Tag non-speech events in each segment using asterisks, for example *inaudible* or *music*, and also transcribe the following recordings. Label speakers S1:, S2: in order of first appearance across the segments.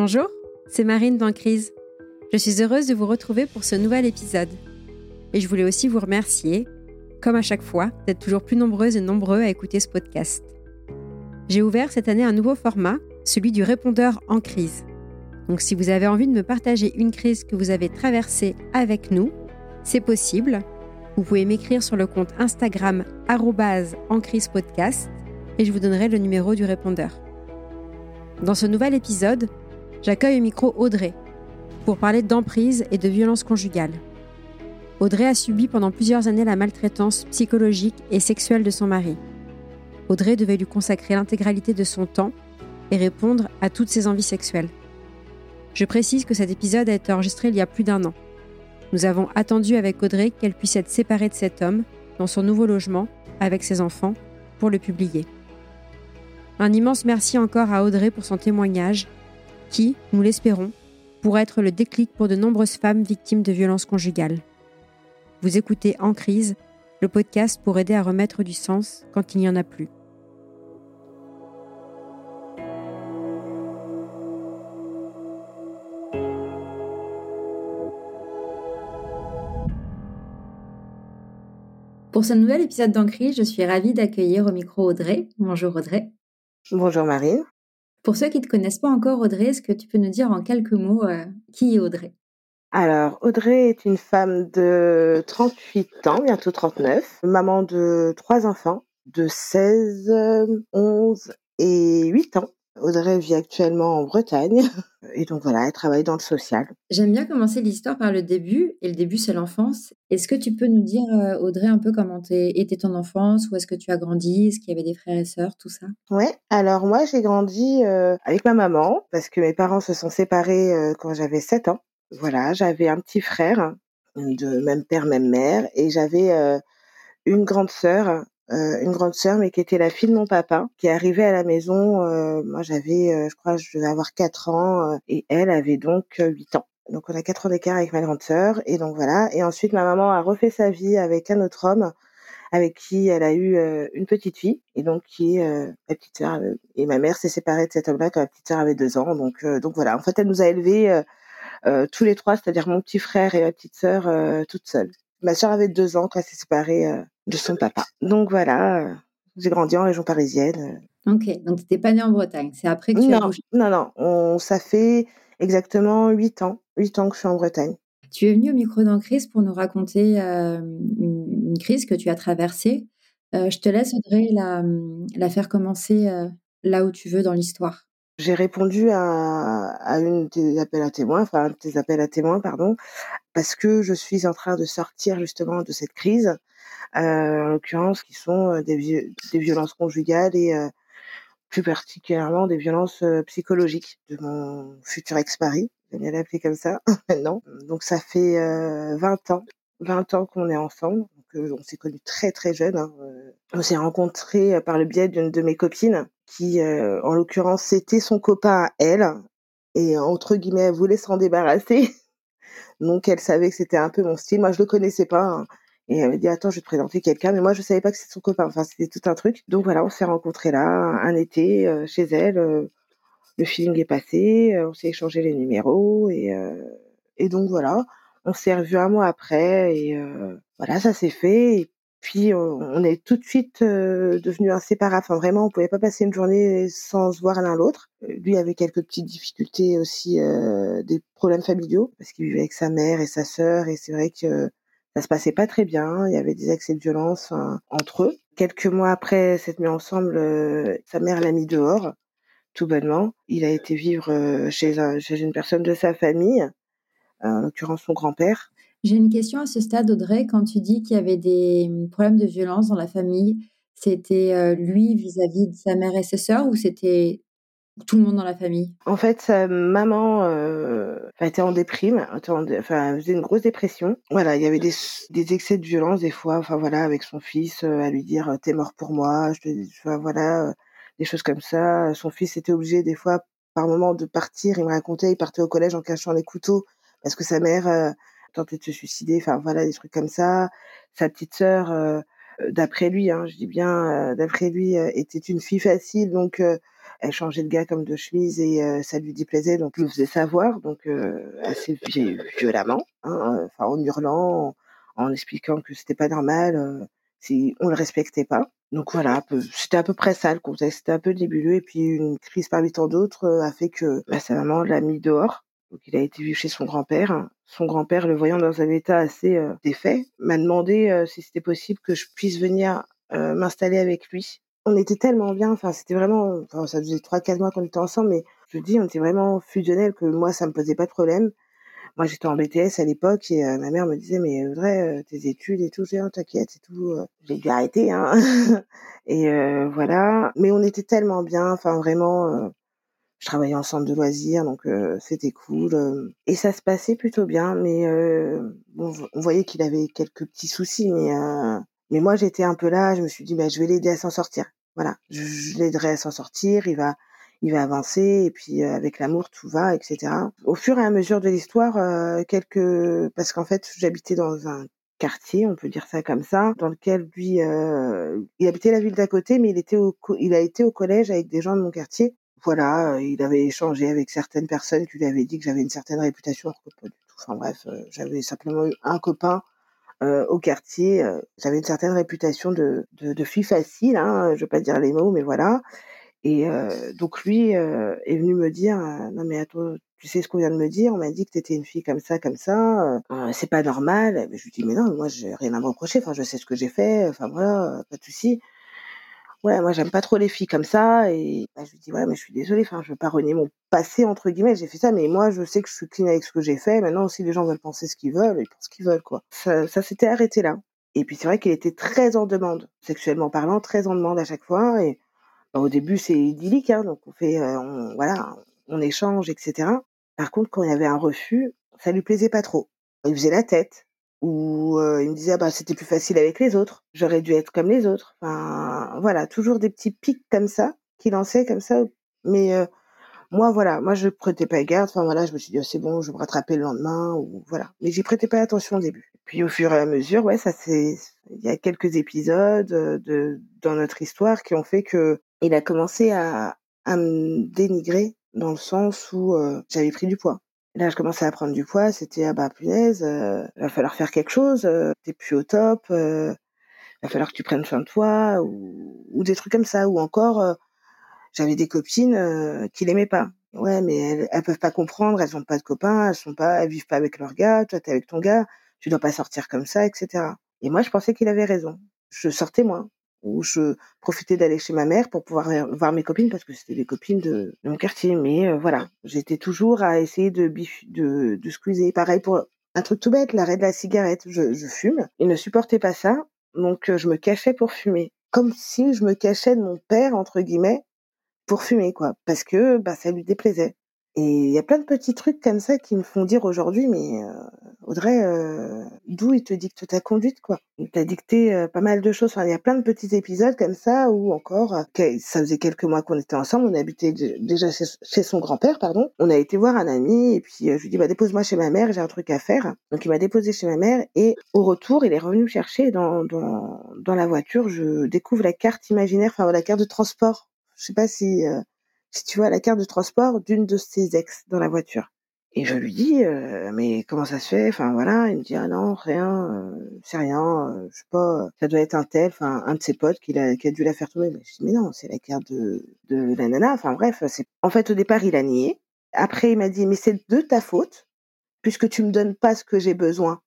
S1: Bonjour, c'est Marine dans Crise. Je suis heureuse de vous retrouver pour ce nouvel épisode. Et je voulais aussi vous remercier, comme à chaque fois, d'être toujours plus nombreuses et nombreux à écouter ce podcast. J'ai ouvert cette année un nouveau format, celui du répondeur en crise. Donc si vous avez envie de me partager une crise que vous avez traversée avec nous, c'est possible. Vous pouvez m'écrire sur le compte Instagram en crise podcast et je vous donnerai le numéro du répondeur. Dans ce nouvel épisode, j'accueille au micro Audrey pour parler d'emprise et de violence conjugale. Audrey a subi pendant plusieurs années la maltraitance psychologique et sexuelle de son mari. Audrey devait lui consacrer l'intégralité de son temps et répondre à toutes ses envies sexuelles. Je précise que cet épisode a été enregistré il y a plus d'un an. Nous avons attendu avec Audrey qu'elle puisse être séparée de cet homme dans son nouveau logement avec ses enfants pour le publier. Un immense merci encore à Audrey pour son témoignage qui, nous l'espérons, pourra être le déclic pour de nombreuses femmes victimes de violences conjugales. Vous écoutez En crise, le podcast pour aider à remettre du sens quand il n'y en a plus. Pour ce nouvel épisode d'Encrise, je suis ravie d'accueillir au micro Audrey. Bonjour Audrey.
S2: Bonjour Marine.
S1: Pour ceux qui ne te connaissent pas encore, Audrey, est-ce que tu peux nous dire en quelques mots euh, qui est Audrey?
S2: Alors, Audrey est une femme de 38 ans, bientôt 39, maman de trois enfants de 16, 11 et 8 ans. Audrey vit actuellement en Bretagne *laughs* et donc voilà, elle travaille dans le social.
S1: J'aime bien commencer l'histoire par le début et le début c'est l'enfance. Est-ce que tu peux nous dire euh, Audrey un peu comment était ton enfance, où est-ce que tu as grandi, est-ce qu'il y avait des frères et sœurs, tout ça?
S2: Ouais, alors moi j'ai grandi euh, avec ma maman parce que mes parents se sont séparés euh, quand j'avais 7 ans. Voilà, j'avais un petit frère de même père même mère et j'avais une grande sœur euh, une grande sœur, mais qui était la fille de mon papa, qui est arrivée à la maison. Euh, moi, j'avais, euh, je crois, je devais avoir 4 ans, et elle avait donc 8 ans. Donc, on a 4 ans d'écart avec ma grande sœur, et donc voilà. Et ensuite, ma maman a refait sa vie avec un autre homme, avec qui elle a eu une petite fille, et donc qui est ma petite sœur. et ma mère s'est séparée de cet homme-là quand ma petite sœur avait 2 ans. Donc, donc voilà. En fait, elle nous a élevés tous les trois, c'est-à-dire mon petit frère et ma petite sœur, toutes seules. Ma sœur avait 2 ans quand elle s'est séparée de son papa. Donc voilà, euh, j'ai grandi en région parisienne.
S1: Ok, donc tu n'étais pas née en Bretagne, c'est après que tu
S2: non,
S1: as bougé
S2: Non, non, on, ça fait exactement 8 ans, 8 ans que je suis en Bretagne.
S1: Tu es venue au micro crise pour nous raconter euh, une, crise que tu as traversée. Euh, je te laisse, Audrey, la, la faire commencer là où tu veux dans l'histoire.
S2: J'ai répondu à, à une des appels à témoins, enfin un des appels à témoins, pardon, parce que je suis en train de sortir justement de cette crise euh, en l'occurrence, qui sont euh, des, violences conjugales et euh, plus particulièrement des violences psychologiques de mon futur ex-mari. J'aime bien l'appeler comme ça *laughs* maintenant. Donc ça fait 20 ans, 20 ans qu'on est ensemble. On s'est connus très très jeunes. Hein. On s'est rencontrés par le biais d'une de mes copines qui, en l'occurrence, c'était son copain elle. Et entre guillemets, elle voulait s'en débarrasser. *laughs* Donc elle savait que c'était un peu mon style. Moi, je le connaissais pas. Hein. Et elle m'a dit, attends, je vais te présenter quelqu'un. Mais moi, je savais pas que c'était son copain. Enfin, c'était tout un truc. Donc voilà, on s'est rencontrés là, un été, euh, chez elle. Euh, le feeling est passé. Euh, on s'est échangé les numéros. Et, et donc voilà, on s'est revus un mois après. Et voilà, ça s'est fait. Et puis, on est tout de suite devenus inséparables. Enfin, vraiment, on pouvait pas passer une journée sans se voir l'un l'autre. Lui avait quelques petites difficultés aussi, des problèmes familiaux, parce qu'il vivait avec sa mère et sa sœur. Et c'est vrai que ça se passait pas très bien. Il y avait des accès de violence entre eux. Quelques mois après cette mise ensemble, euh, sa mère l'a mis dehors, tout bonnement. Il a été vivre euh, chez, chez une personne de sa famille, en l'occurrence son grand-père.
S1: J'ai une question à ce stade, Audrey. Quand tu dis qu'il y avait des problèmes de violence dans la famille, c'était euh, lui vis-à-vis -vis de sa mère et ses sœurs ou c'était tout le monde dans la famille?
S2: En fait, sa maman euh, était en déprime, enfin, faisait une grosse dépression. Voilà, il y avait des, excès de violence des fois, enfin voilà, avec son fils, euh, à lui dire t'es mort pour moi, voilà, des choses comme ça. Son fils était obligé des fois, par moment, de partir. Il me racontait, il partait au collège en cachant les couteaux parce que sa mère euh, tentait de se suicider. Enfin voilà, des trucs comme ça. Sa petite sœur, euh, d'après lui, hein, je dis bien, d'après lui, était une fille facile, donc Elle changeait de gars comme de chemise et ça lui déplaisait, donc il le faisait savoir, donc assez violemment, hein, en hurlant, en, expliquant que c'était pas normal si on le respectait pas. Donc voilà, c'était à peu près ça le contexte, c'était un peu nébuleux et puis une crise parmi tant d'autres a fait que bah, sa maman l'a mis dehors. Donc il a été vu chez son grand-père. Son grand-père, le voyant dans un état assez défait, m'a demandé si c'était possible que je puisse venir m'installer avec lui on était tellement bien, enfin c'était vraiment, enfin, ça faisait trois quatre mois qu'on était ensemble, mais je dis on était vraiment fusionnels que moi ça me posait pas de problème. Moi j'étais en BTS à l'époque et euh, ma mère me disait mais Audrey euh, tes études et tout, j'ai oh, t'inquiète et tout, euh. j'ai dû arrêter hein. *laughs* et voilà, mais on était tellement bien, enfin vraiment. Je travaillais en centre de loisirs, donc c'était cool. et ça se passait plutôt bien, mais bon, on voyait qu'il avait quelques petits soucis, mais mais moi j'étais un peu là, je me suis dit bah je vais l'aider à s'en sortir. Voilà, je, l'aiderai à s'en sortir, il va, il va avancer et puis euh, avec l'amour tout va, etc. Au fur et à mesure de l'histoire, euh, quelques, parce qu'en fait j'habitais dans un quartier, on peut dire ça comme ça, dans lequel lui, euh, il habitait la ville d'à côté, mais il était au, il a été au collège avec des gens de mon quartier. Voilà, il avait échangé avec certaines personnes qui lui avaient dit que j'avais une certaine réputation, pas du tout. Enfin bref, j'avais simplement eu un copain euh, au quartier. Euh, j'avais une certaine réputation de, de, fille facile, hein, je vais pas dire les mots, mais voilà. Et euh, donc lui est venu me dire, non mais attends, tu sais ce qu'on vient de me dire? On m'a dit que tu étais une fille comme ça, comme ça. c'est pas normal. Je lui dis mais non, moi j'ai rien à me reprocher. Enfin, je sais ce que j'ai fait. Enfin voilà, pas de souci ouais, moi j'aime pas trop les filles comme ça. Et bah, je lui dis, ouais, mais je suis désolée, enfin, je veux pas renier mon passé, entre guillemets, j'ai fait ça, mais moi je sais que je suis clean avec ce que j'ai fait. Maintenant, si les gens veulent penser ce qu'ils veulent, ils pensent ce qu'ils veulent, quoi. Ça, ça s'était arrêté là. Et puis c'est vrai qu'il était très en demande, sexuellement parlant, très en demande à chaque fois. Et bah, au début, c'est idyllique, hein, donc on fait, euh, on, voilà, on échange, etc. Par contre, quand il y avait un refus, ça lui plaisait pas trop. Il faisait la tête où il me disait «Ah bah c'était plus facile avec les autres, j'aurais dû être comme les autres. Enfin voilà, toujours des petits pics comme ça qu'il lançait comme ça. Mais moi voilà, moi je prêtais pas garde. Enfin voilà, je me suis dit «Oh, c'est bon, je vais me rattraper le lendemain ou voilà. Mais j'y prêtais pas attention au début. Puis au fur et à mesure, ouais, ça c'est il y a quelques épisodes de dans notre histoire qui ont fait que il a commencé à à me dénigrer dans le sens où j'avais pris du poids. Là, je commençais à prendre du poids, c'était ah bah punaise, euh, il va falloir faire quelque chose, euh, t'es plus au top, euh, il va falloir que tu prennes soin de toi ou, ou des trucs comme ça. Ou encore, euh, j'avais des copines euh, qui l'aimaient pas. Ouais, mais elles, elles peuvent pas comprendre, elles ont pas de copains, elles sont pas, elles vivent pas avec leur gars, toi t'es avec ton gars, tu dois pas sortir comme ça, etc. Et moi, je pensais qu'il avait raison. Je sortais moins où je profitais d'aller chez ma mère pour pouvoir voir mes copines parce que c'était des copines de, de mon quartier. Mais euh, voilà, j'étais toujours à essayer de, de, de squeezer. Pareil pour un truc tout bête, l'arrêt de la cigarette. Je, je fume. Il ne supportait pas ça, donc euh, je me cachais pour fumer. Comme si je me cachais de mon père, entre guillemets, pour fumer, quoi. Parce que bah, ça lui déplaisait. Et il y a plein de petits trucs comme ça qui me font dire aujourd'hui, mais euh, Audrey, euh, d'où il te dicte ta conduite, quoi? Il t'a dicté euh, pas mal de choses. Enfin, il y a plein de petits épisodes comme ça où encore, ça faisait quelques mois qu'on était ensemble, on habitait déjà chez, son grand-père, pardon. On a été voir un ami et puis je lui dis bah dépose-moi chez ma mère, j'ai un truc à faire. Donc il m'a déposé chez ma mère et au retour, il est revenu me chercher dans dans dans la voiture. Je découvre la carte imaginaire, enfin la carte de transport. Je sais pas si si tu vois la carte de transport d'une de ses ex dans la voiture. Et je lui dis, euh, mais comment ça se fait? Enfin voilà, il me dit ah non rien, euh, c'est rien, euh, je sais pas, ça doit être un tel, enfin un de ses potes qui a, qui a dû la faire tomber. Mais je dis mais non, c'est la carte de, de la nana. Enfin bref, c'est. En fait au départ il a nié. Après il m'a dit mais c'est de ta faute puisque tu me donnes pas ce que j'ai besoin.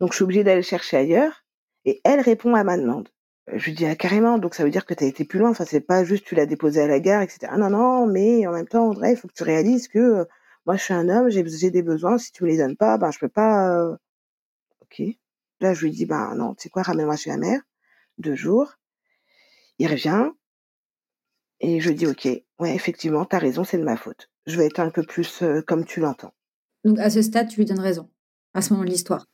S2: Donc je suis obligée d'aller chercher ailleurs. Et elle répond à ma demande. Je lui dis: «Ah carrément, donc ça veut dire que tu as été plus loin, enfin c'est pas juste tu l'as déposé à la gare et cetera». «Ah non, non, mais en même temps Audrey, il faut que tu réalises que, moi je suis un homme, j'ai des besoins, si tu me les donnes pas, ben je peux pas, heu» OK. Là je lui dis: «Ben non, tu sais quoi? Ramène-moi chez ma mère, 2 jours». Il revient et je dis: «OK, ouais effectivement, tu as raison, c'est de ma faute. Je vais être un peu plus, comme tu l'entends».
S3: Donc à ce stade, tu lui donnes raison, à ce moment de l'histoire?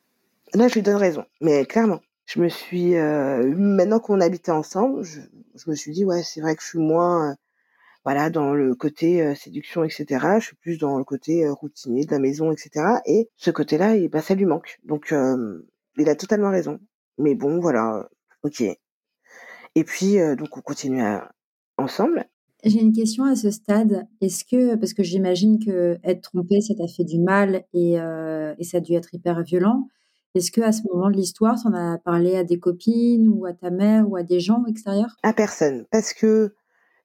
S2: Là, je lui donne raison, mais clairement je me suis euh, maintenant qu'on habitait ensemble, je, je, me suis dit ouais c'est vrai que je suis moins euh, voilà dans le côté euh, séduction etc. Je suis plus dans le côté routinier de la maison etc. Et ce côté-là, et bah ça lui manque. Donc il a totalement raison. Mais bon voilà, ok. Et puis donc on continue à, ensemble.
S1: J'ai une question à ce stade. Est-ce que, parce que j'imagine que être trompé, ça t'a fait du mal et, euh, et ça a dû être hyper violent. Est-ce que à ce moment de l'histoire, tu en as parlé à des copines ou à ta mère ou à des gens extérieurs?
S2: À personne, parce que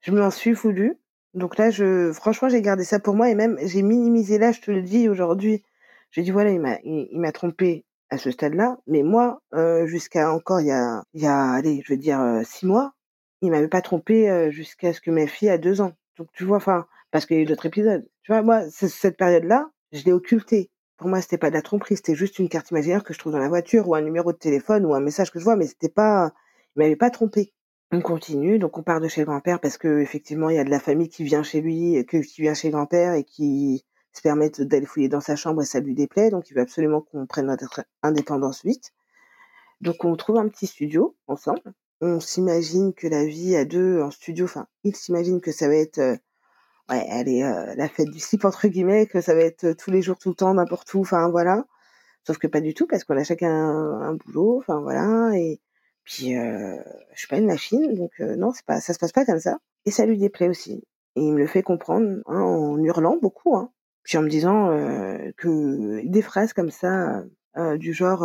S2: je m'en suis voulu. Donc là, je, franchement, j'ai gardé ça pour moi et même j'ai minimisé là, je te le dis aujourd'hui. J'ai dit voilà, il m'a, il, trompé à ce stade-là, mais moi, euh, jusqu'à encore il y a, il y a, allez, je veux dire euh, six mois, il m'avait pas trompé jusqu'à ce que ma fille a deux ans. Donc tu vois, enfin, parce qu'il y a eu d'autres épisodes. Tu vois, moi, cette période-là, je l'ai occultée. Pour moi, c'était pas de la tromperie, c'était juste une carte imaginaire que je trouve dans la voiture ou un numéro de téléphone ou un message que je vois, mais c'était pas, il m'avait pas trompé. On continue, donc on part de chez le grand-père parce que effectivement, il y a de la famille qui vient chez lui, qui vient chez le grand-père et qui se permettent d'aller fouiller dans sa chambre et ça lui déplaît, donc il veut absolument qu'on prenne notre indépendance vite. Donc on trouve un petit studio ensemble on s'imagine que la vie à deux en studio, enfin, il s'imagine que ça va être, euh, ouais, allez, euh, la fête du slip entre guillemets, que ça va être euh, tous les jours, tout le temps, n'importe où, enfin voilà. Sauf que pas du tout, parce qu'on a chacun un, boulot, enfin voilà, et puis je suis pas une machine, donc non, c'est pas, ça se passe pas comme ça. Et ça lui déplaît aussi. Et il me le fait comprendre hein, en hurlant beaucoup, hein. puis en me disant que des phrases comme ça, du genre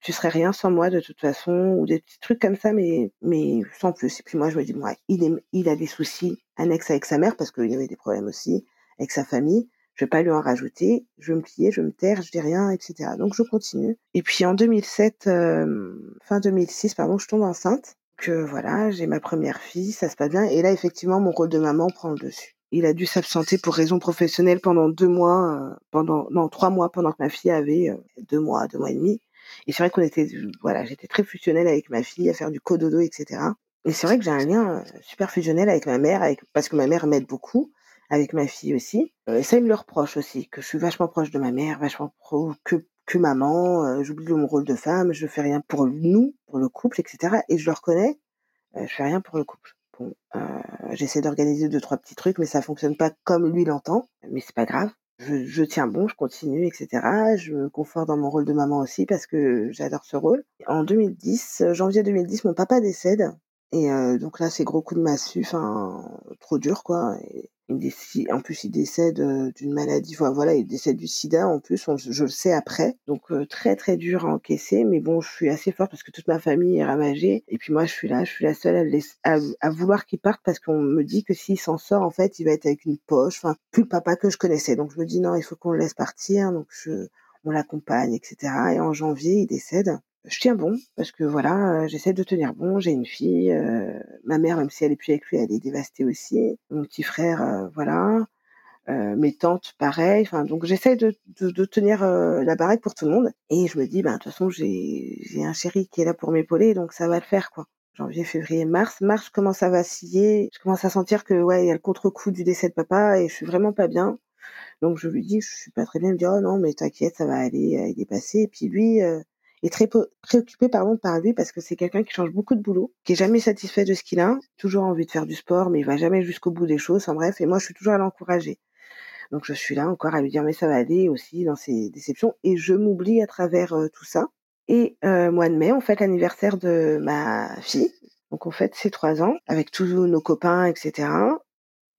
S2: tu serais rien sans moi de toute façon ou des petits trucs comme ça mais mais sans plus. Et puis moi je me dis ouais il il a des soucis annexes avec sa mère parce qu'il y avait des problèmes aussi avec sa famille. Je vais pas lui en rajouter. Je vais me plier je vais me taire je dis rien etc donc je continue. Et puis en 2007 fin 2006 pardon je tombe enceinte. Que voilà j'ai ma première fille ça se passe bien. Et là effectivement mon rôle de maman prend le dessus. Il a dû s'absenter pour raison professionnelle pendant deux mois, pendant non trois mois pendant que ma fille avait deux mois, deux mois et demi. Et c'est vrai qu'on était, voilà, j'étais très fusionnelle avec ma fille à faire du cododo, etc. Et c'est vrai que j'ai un lien euh, super fusionnel avec ma mère, parce que ma mère m'aide beaucoup, avec ma fille aussi. Euh, et ça, il me le reproche aussi, que je suis vachement proche de ma mère, vachement pro, que, que maman, euh, j'oublie mon rôle de femme, je fais rien pour nous, pour le couple, etc. Et je le reconnais, je fais rien pour le couple. Bon, j'essaie d'organiser deux, trois petits trucs, mais ça fonctionne pas comme lui l'entend. Mais c'est pas grave je, tiens bon, je continue, etc. Je me conforte dans mon rôle de maman aussi parce que j'adore ce rôle. En 2010, janvier 2010, mon papa décède. Et euh, donc là, c'est gros coup de massue, enfin, trop dur, quoi. En plus, il décède euh, d'une maladie, voilà, il décède du sida, en plus, je le sais après. Donc, euh, très, très dur à encaisser. Mais bon, je suis assez forte parce que toute ma famille est ravagée. Et puis moi, je suis là, je suis la seule à, vouloir qu'il parte parce qu'on me dit que s'il s'en sort, en fait, il va être avec une poche, enfin, plus le papa que je connaissais. Donc, je me dis, non, il faut qu'on le laisse partir. Donc, on l'accompagne, etc. Et en janvier, il décède je tiens bon parce que voilà, j'essaie de tenir bon. J'ai une fille, ma mère, même si elle est plus avec lui, elle est dévastée aussi. Mon petit frère, voilà. mes tantes, pareil. Enfin, donc j'essaie de, de, tenir la baraque pour tout le monde. Et je me dis, ben de toute façon, j'ai un chéri qui est là pour m'épauler, donc ça va le faire, quoi. Janvier, février, mars. Mars, je commence à vaciller. Je commence à sentir que ouais, il y a le contre-coup du décès de papa et je suis vraiment pas bien. Donc je lui dis, je suis pas très bien. Il me dit, oh non, mais t'inquiète, ça va aller, il est passé. Et puis lui, est très préoccupé pardon par lui parce que c'est quelqu'un qui change beaucoup de boulot, qui est jamais satisfait de ce qu'il a, toujours envie de faire du sport, mais il va jamais jusqu'au bout des choses. En bref, et moi je suis toujours à l'encourager. Donc je suis là encore à lui dire mais ça va aller aussi dans ses déceptions et je m'oublie à travers euh, tout ça. Et euh, mois de mai, on fête l'anniversaire de ma fille. Donc on fête ses trois ans avec tous nos copains, etc.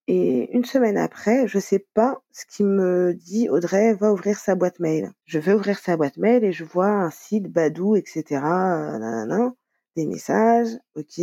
S2: Et une semaine après, je sais pas ce qui me dit Audrey va ouvrir sa boîte mail. Je vais ouvrir sa boîte mail et je vois un site Badou, etc. Des messages, ok.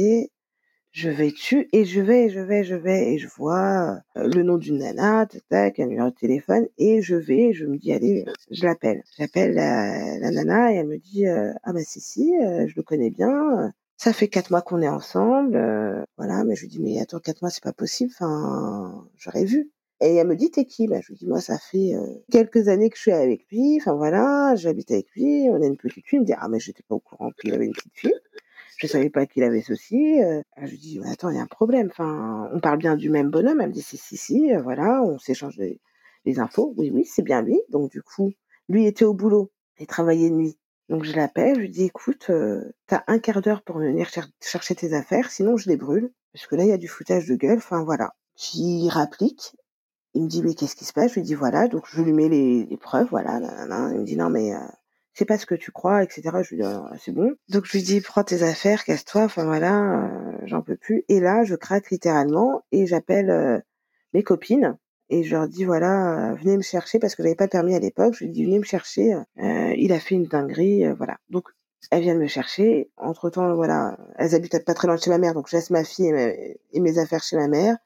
S2: Je vais dessus et je vais, je vais, je vais et je vois euh, le nom d'une nana, tac, tac, un numéro de téléphone et je vais, je me dis allez, je l'appelle. J'appelle la, la, nana et elle me dit euh, ah bah si si, euh, je le connais bien, ça fait quatre mois qu'on est ensemble, euh, voilà, mais je lui dis, mais attends, quatre mois, c'est pas possible, enfin, j'aurais vu. Et elle me dit, t'es qui Je lui dis, moi, ça fait euh, quelques années que je suis avec lui, enfin voilà, j'habite avec lui, on a une petite fille. Il me dit, ah, mais j'étais pas au courant qu'il avait une petite fille. Je savais pas qu'il avait ceci. Euh. je lui dis, attends, il y a un problème, enfin, on parle bien du même bonhomme. Elle me dit, si, si, si, voilà, on s'échange les, infos. Oui, oui, c'est bien lui. Donc, du coup, lui était au boulot et travaillait nuit. Donc je l'appelle, je lui dis écoute, euh, t'as un quart d'heure pour venir chercher tes affaires, sinon je les brûle. Parce que là, il y a du foutage de gueule, enfin voilà. J'y rapplique. Il me dit mais qu'est-ce qui se passe? Je lui dis voilà, donc je lui mets les, preuves, voilà. Il me dit non mais euh, c'est pas ce que tu crois, etc. Je lui dis, ah, c'est bon. Donc je lui dis, prends tes affaires, casse-toi, enfin voilà, euh, j'en peux plus. Et là, je craque littéralement et j'appelle euh, mes copines et je leur dis, voilà, euh, venez me chercher parce que j'avais pas de permis à l'époque. Je lui dis, venez me chercher, il a fait une dinguerie, voilà. Donc elles viennent me chercher. Entre temps, voilà, elles habitent pas très loin de chez ma mère, donc je laisse ma fille et mes affaires chez ma mère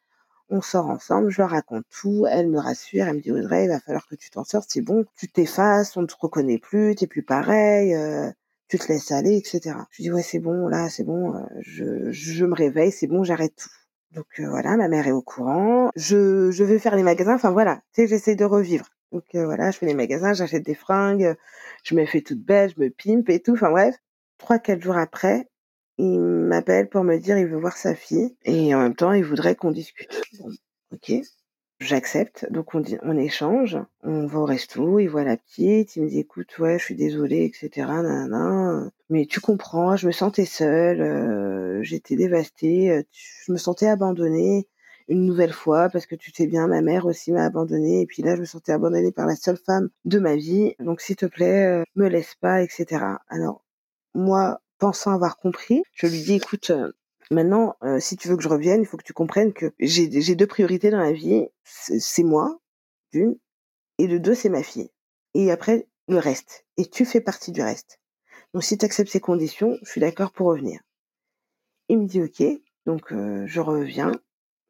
S2: on sort ensemble, je leur raconte tout, elle me rassure, elle me dit Audrey, il va falloir que tu t'en sortes, c'est bon, tu t'effaces, on ne te reconnaît plus, t'es plus pareil, euh, tu te laisses aller, etc. Je dis ouais c'est bon, là c'est bon, euh, je, je me réveille, c'est bon, j'arrête tout. Donc euh, voilà, ma mère est au courant, je, je vais faire les magasins, enfin voilà, tu sais, j'essaie de revivre. Donc voilà, je fais les magasins, j'achète des fringues, je me fais toute belle, je me pimpe et tout, enfin bref. Trois, quatre jours après, il m'appelle pour me dire il veut voir sa fille et en même temps il voudrait qu'on discute. Bon, ok, j'accepte. Donc on, dit, on échange, on va au resto, il voit la petite, il me dit écoute ouais je suis désolée etc. Mais tu comprends, je me sentais seule, euh, j'étais dévastée, euh, je me sentais abandonnée une nouvelle fois parce que tu sais bien ma mère aussi m'a abandonnée et puis là je me sentais abandonnée par la seule femme de ma vie donc s'il te plaît euh, me laisse pas etc. Alors moi pensant avoir compris, je lui dis écoute, maintenant, euh, si tu veux que je revienne, il faut que tu comprennes que j'ai deux priorités dans la vie. C'est moi, d'une, et de deux, c'est ma fille. Et après, le reste. Et tu fais partie du reste. Donc si tu acceptes ces conditions, je suis d'accord pour revenir. Il me dit ok, donc euh, je reviens,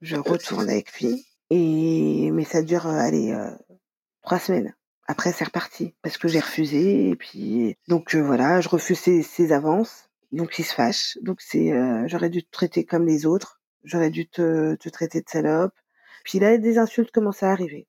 S2: je retourne avec lui. Et mais ça dure, allez, trois semaines. Après, c'est reparti parce que j'ai refusé et puis donc euh, voilà, je refuse ses, avances. Donc il se fâche. Donc c'est euh, j'aurais dû te traiter comme les autres. J'aurais dû te, te traiter de salope. Puis là, des insultes commencent à arriver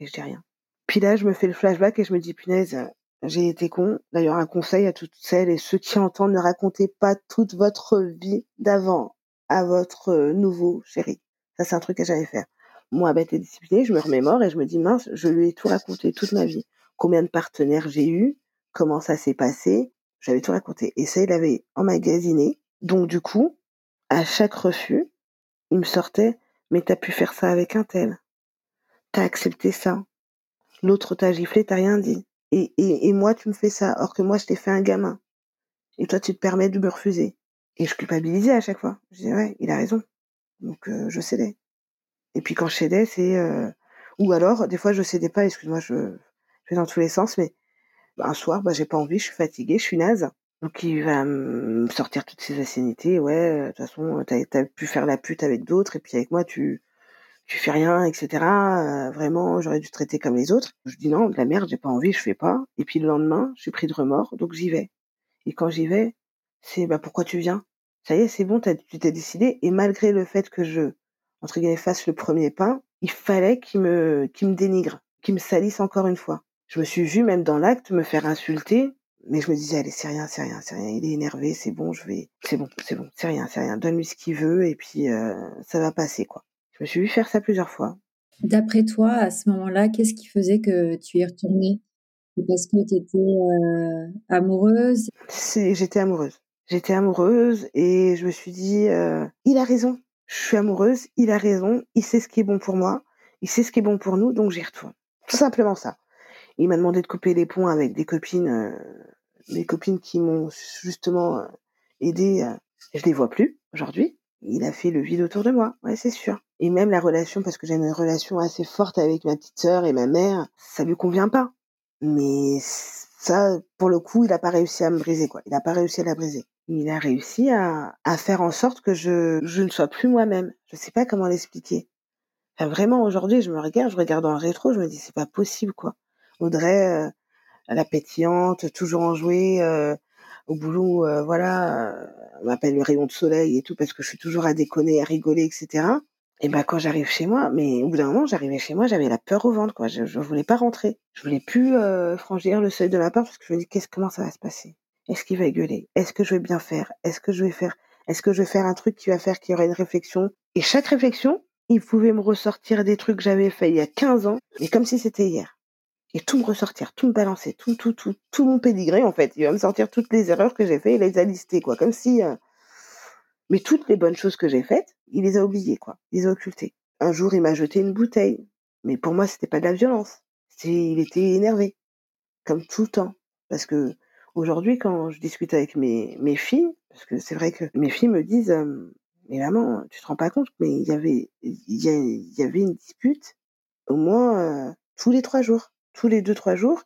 S2: et je dis rien. Puis là, je me fais le flashback et je me dis punaise, j'ai été con. D'ailleurs, un conseil à toutes celles et ceux qui entendent, ne racontez pas toute votre vie d'avant à votre euh, nouveau chéri. Ça, c'est un truc que j'allais faire moi, bête et disciplinée, je me remémore et je me dis, mince, je lui ai tout raconté toute ma vie. Combien de partenaires j'ai eu, comment ça s'est passé, j'avais tout raconté. Et ça, il avait emmagasiné. Donc, du coup, à chaque refus, il me sortait, mais t'as pu faire ça avec un tel. T'as accepté ça. L'autre t'a giflé, t'as rien dit. Et, moi, tu me fais ça, or que moi, je t'ai fait un gamin. Et toi, tu te permets de me refuser. Et je culpabilisais à chaque fois. Je disais, ouais, il a raison. Donc, euh, je cédais. Et puis quand je cédais, c'est euh, ou alors des fois je cédais pas. Excuse-moi, je, je vais dans tous les sens, mais un soir, bah j'ai pas envie, je suis fatiguée, je suis naze. Donc il va me sortir toutes ces anciennités. Ouais, euh, de toute façon, t'as as pu faire la pute avec d'autres, et puis avec moi, tu tu fais rien, etc. Euh, vraiment, j'aurais dû te traiter comme les autres. Je dis non, de la merde, j'ai pas envie, je fais pas. Et puis le lendemain, je suis pris de remords, donc j'y vais. Et quand j'y vais, c'est bah pourquoi tu viens? Ça y est, c'est bon, tu t'es décidé. Et malgré le fait que je entre guillemets, fasse le premier pas, il fallait qu'il me, qu'il me dénigre, qu'il me salisse encore une fois. Je me suis vue, même dans l'acte, me faire insulter, mais je me disais, allez, c'est rien, c'est rien, c'est rien, il est énervé, c'est bon, je vais, c'est bon, c'est bon, c'est rien, c'est rien, donne-lui ce qu'il veut, et puis euh, ça va passer, quoi. Je me suis vue faire ça plusieurs fois.
S1: D'après toi, à ce moment-là, qu'est-ce qui faisait que tu y retournais? Parce que tu étais euh, amoureuse?
S2: J'étais amoureuse. J'étais amoureuse et je me suis dit, euh, il a raison je suis amoureuse, il a raison, il sait ce qui est bon pour moi, il sait ce qui est bon pour nous, donc j'y retourne. Tout simplement ça. Il m'a demandé de couper les ponts avec des copines, euh, des copines qui m'ont justement euh, aidé. Euh, je les vois plus aujourd'hui. Il a fait le vide autour de moi, ouais, c'est sûr. Et même la relation, parce que j'ai une relation assez forte avec ma petite sœur et ma mère, ça lui convient pas. Mais ça, pour le coup, il a pas réussi à me briser, quoi. Il a pas réussi à la briser il a réussi à, à faire en sorte que je, je ne sois plus moi-même. Je sais pas comment l'expliquer. Enfin, vraiment, aujourd'hui, je me regarde, je regarde le rétro, je me dis, c'est pas possible, quoi. Audrey, euh, la pétillante, toujours enjouée, euh, au boulot, euh, voilà, euh, on m'appelle le rayon de soleil et tout, parce que je suis toujours à déconner, à rigoler, etc. Et ben, quand j'arrive chez moi, mais au bout d'un moment, j'arrivais chez moi, j'avais la peur au ventre, quoi. Je, je voulais pas rentrer. Je voulais plus franchir le seuil de ma porte parce que je me dis, qu'est-ce, comment ça va se passer? Est-ce qu'il va gueuler? Est-ce que je vais bien faire? Est-ce que je vais faire Est-ce que je vais faire un truc qui va faire qu'il y aura une réflexion? Et chaque réflexion, il pouvait me ressortir des trucs que j'avais fait il y a 15 ans, mais comme si c'était hier. Et tout me ressortir, tout me balancer, tout, tout, tout, tout mon pédigré en fait. Il va me sortir toutes les erreurs que j'ai faites, il les a listées quoi, comme si. Euh, mais toutes les bonnes choses que j'ai faites, il les a oubliées quoi, il les a occultées. Un jour, il m'a jeté une bouteille, mais pour moi, c'était pas de la violence. il était énervé, comme tout le temps, parce que Aujourd'hui, quand je discute avec mes, filles, parce que c'est vrai que mes filles me disent, euh, mais maman, tu te rends pas compte, mais il y avait, il y avait une dispute au moins euh, tous les trois jours, tous les deux trois jours,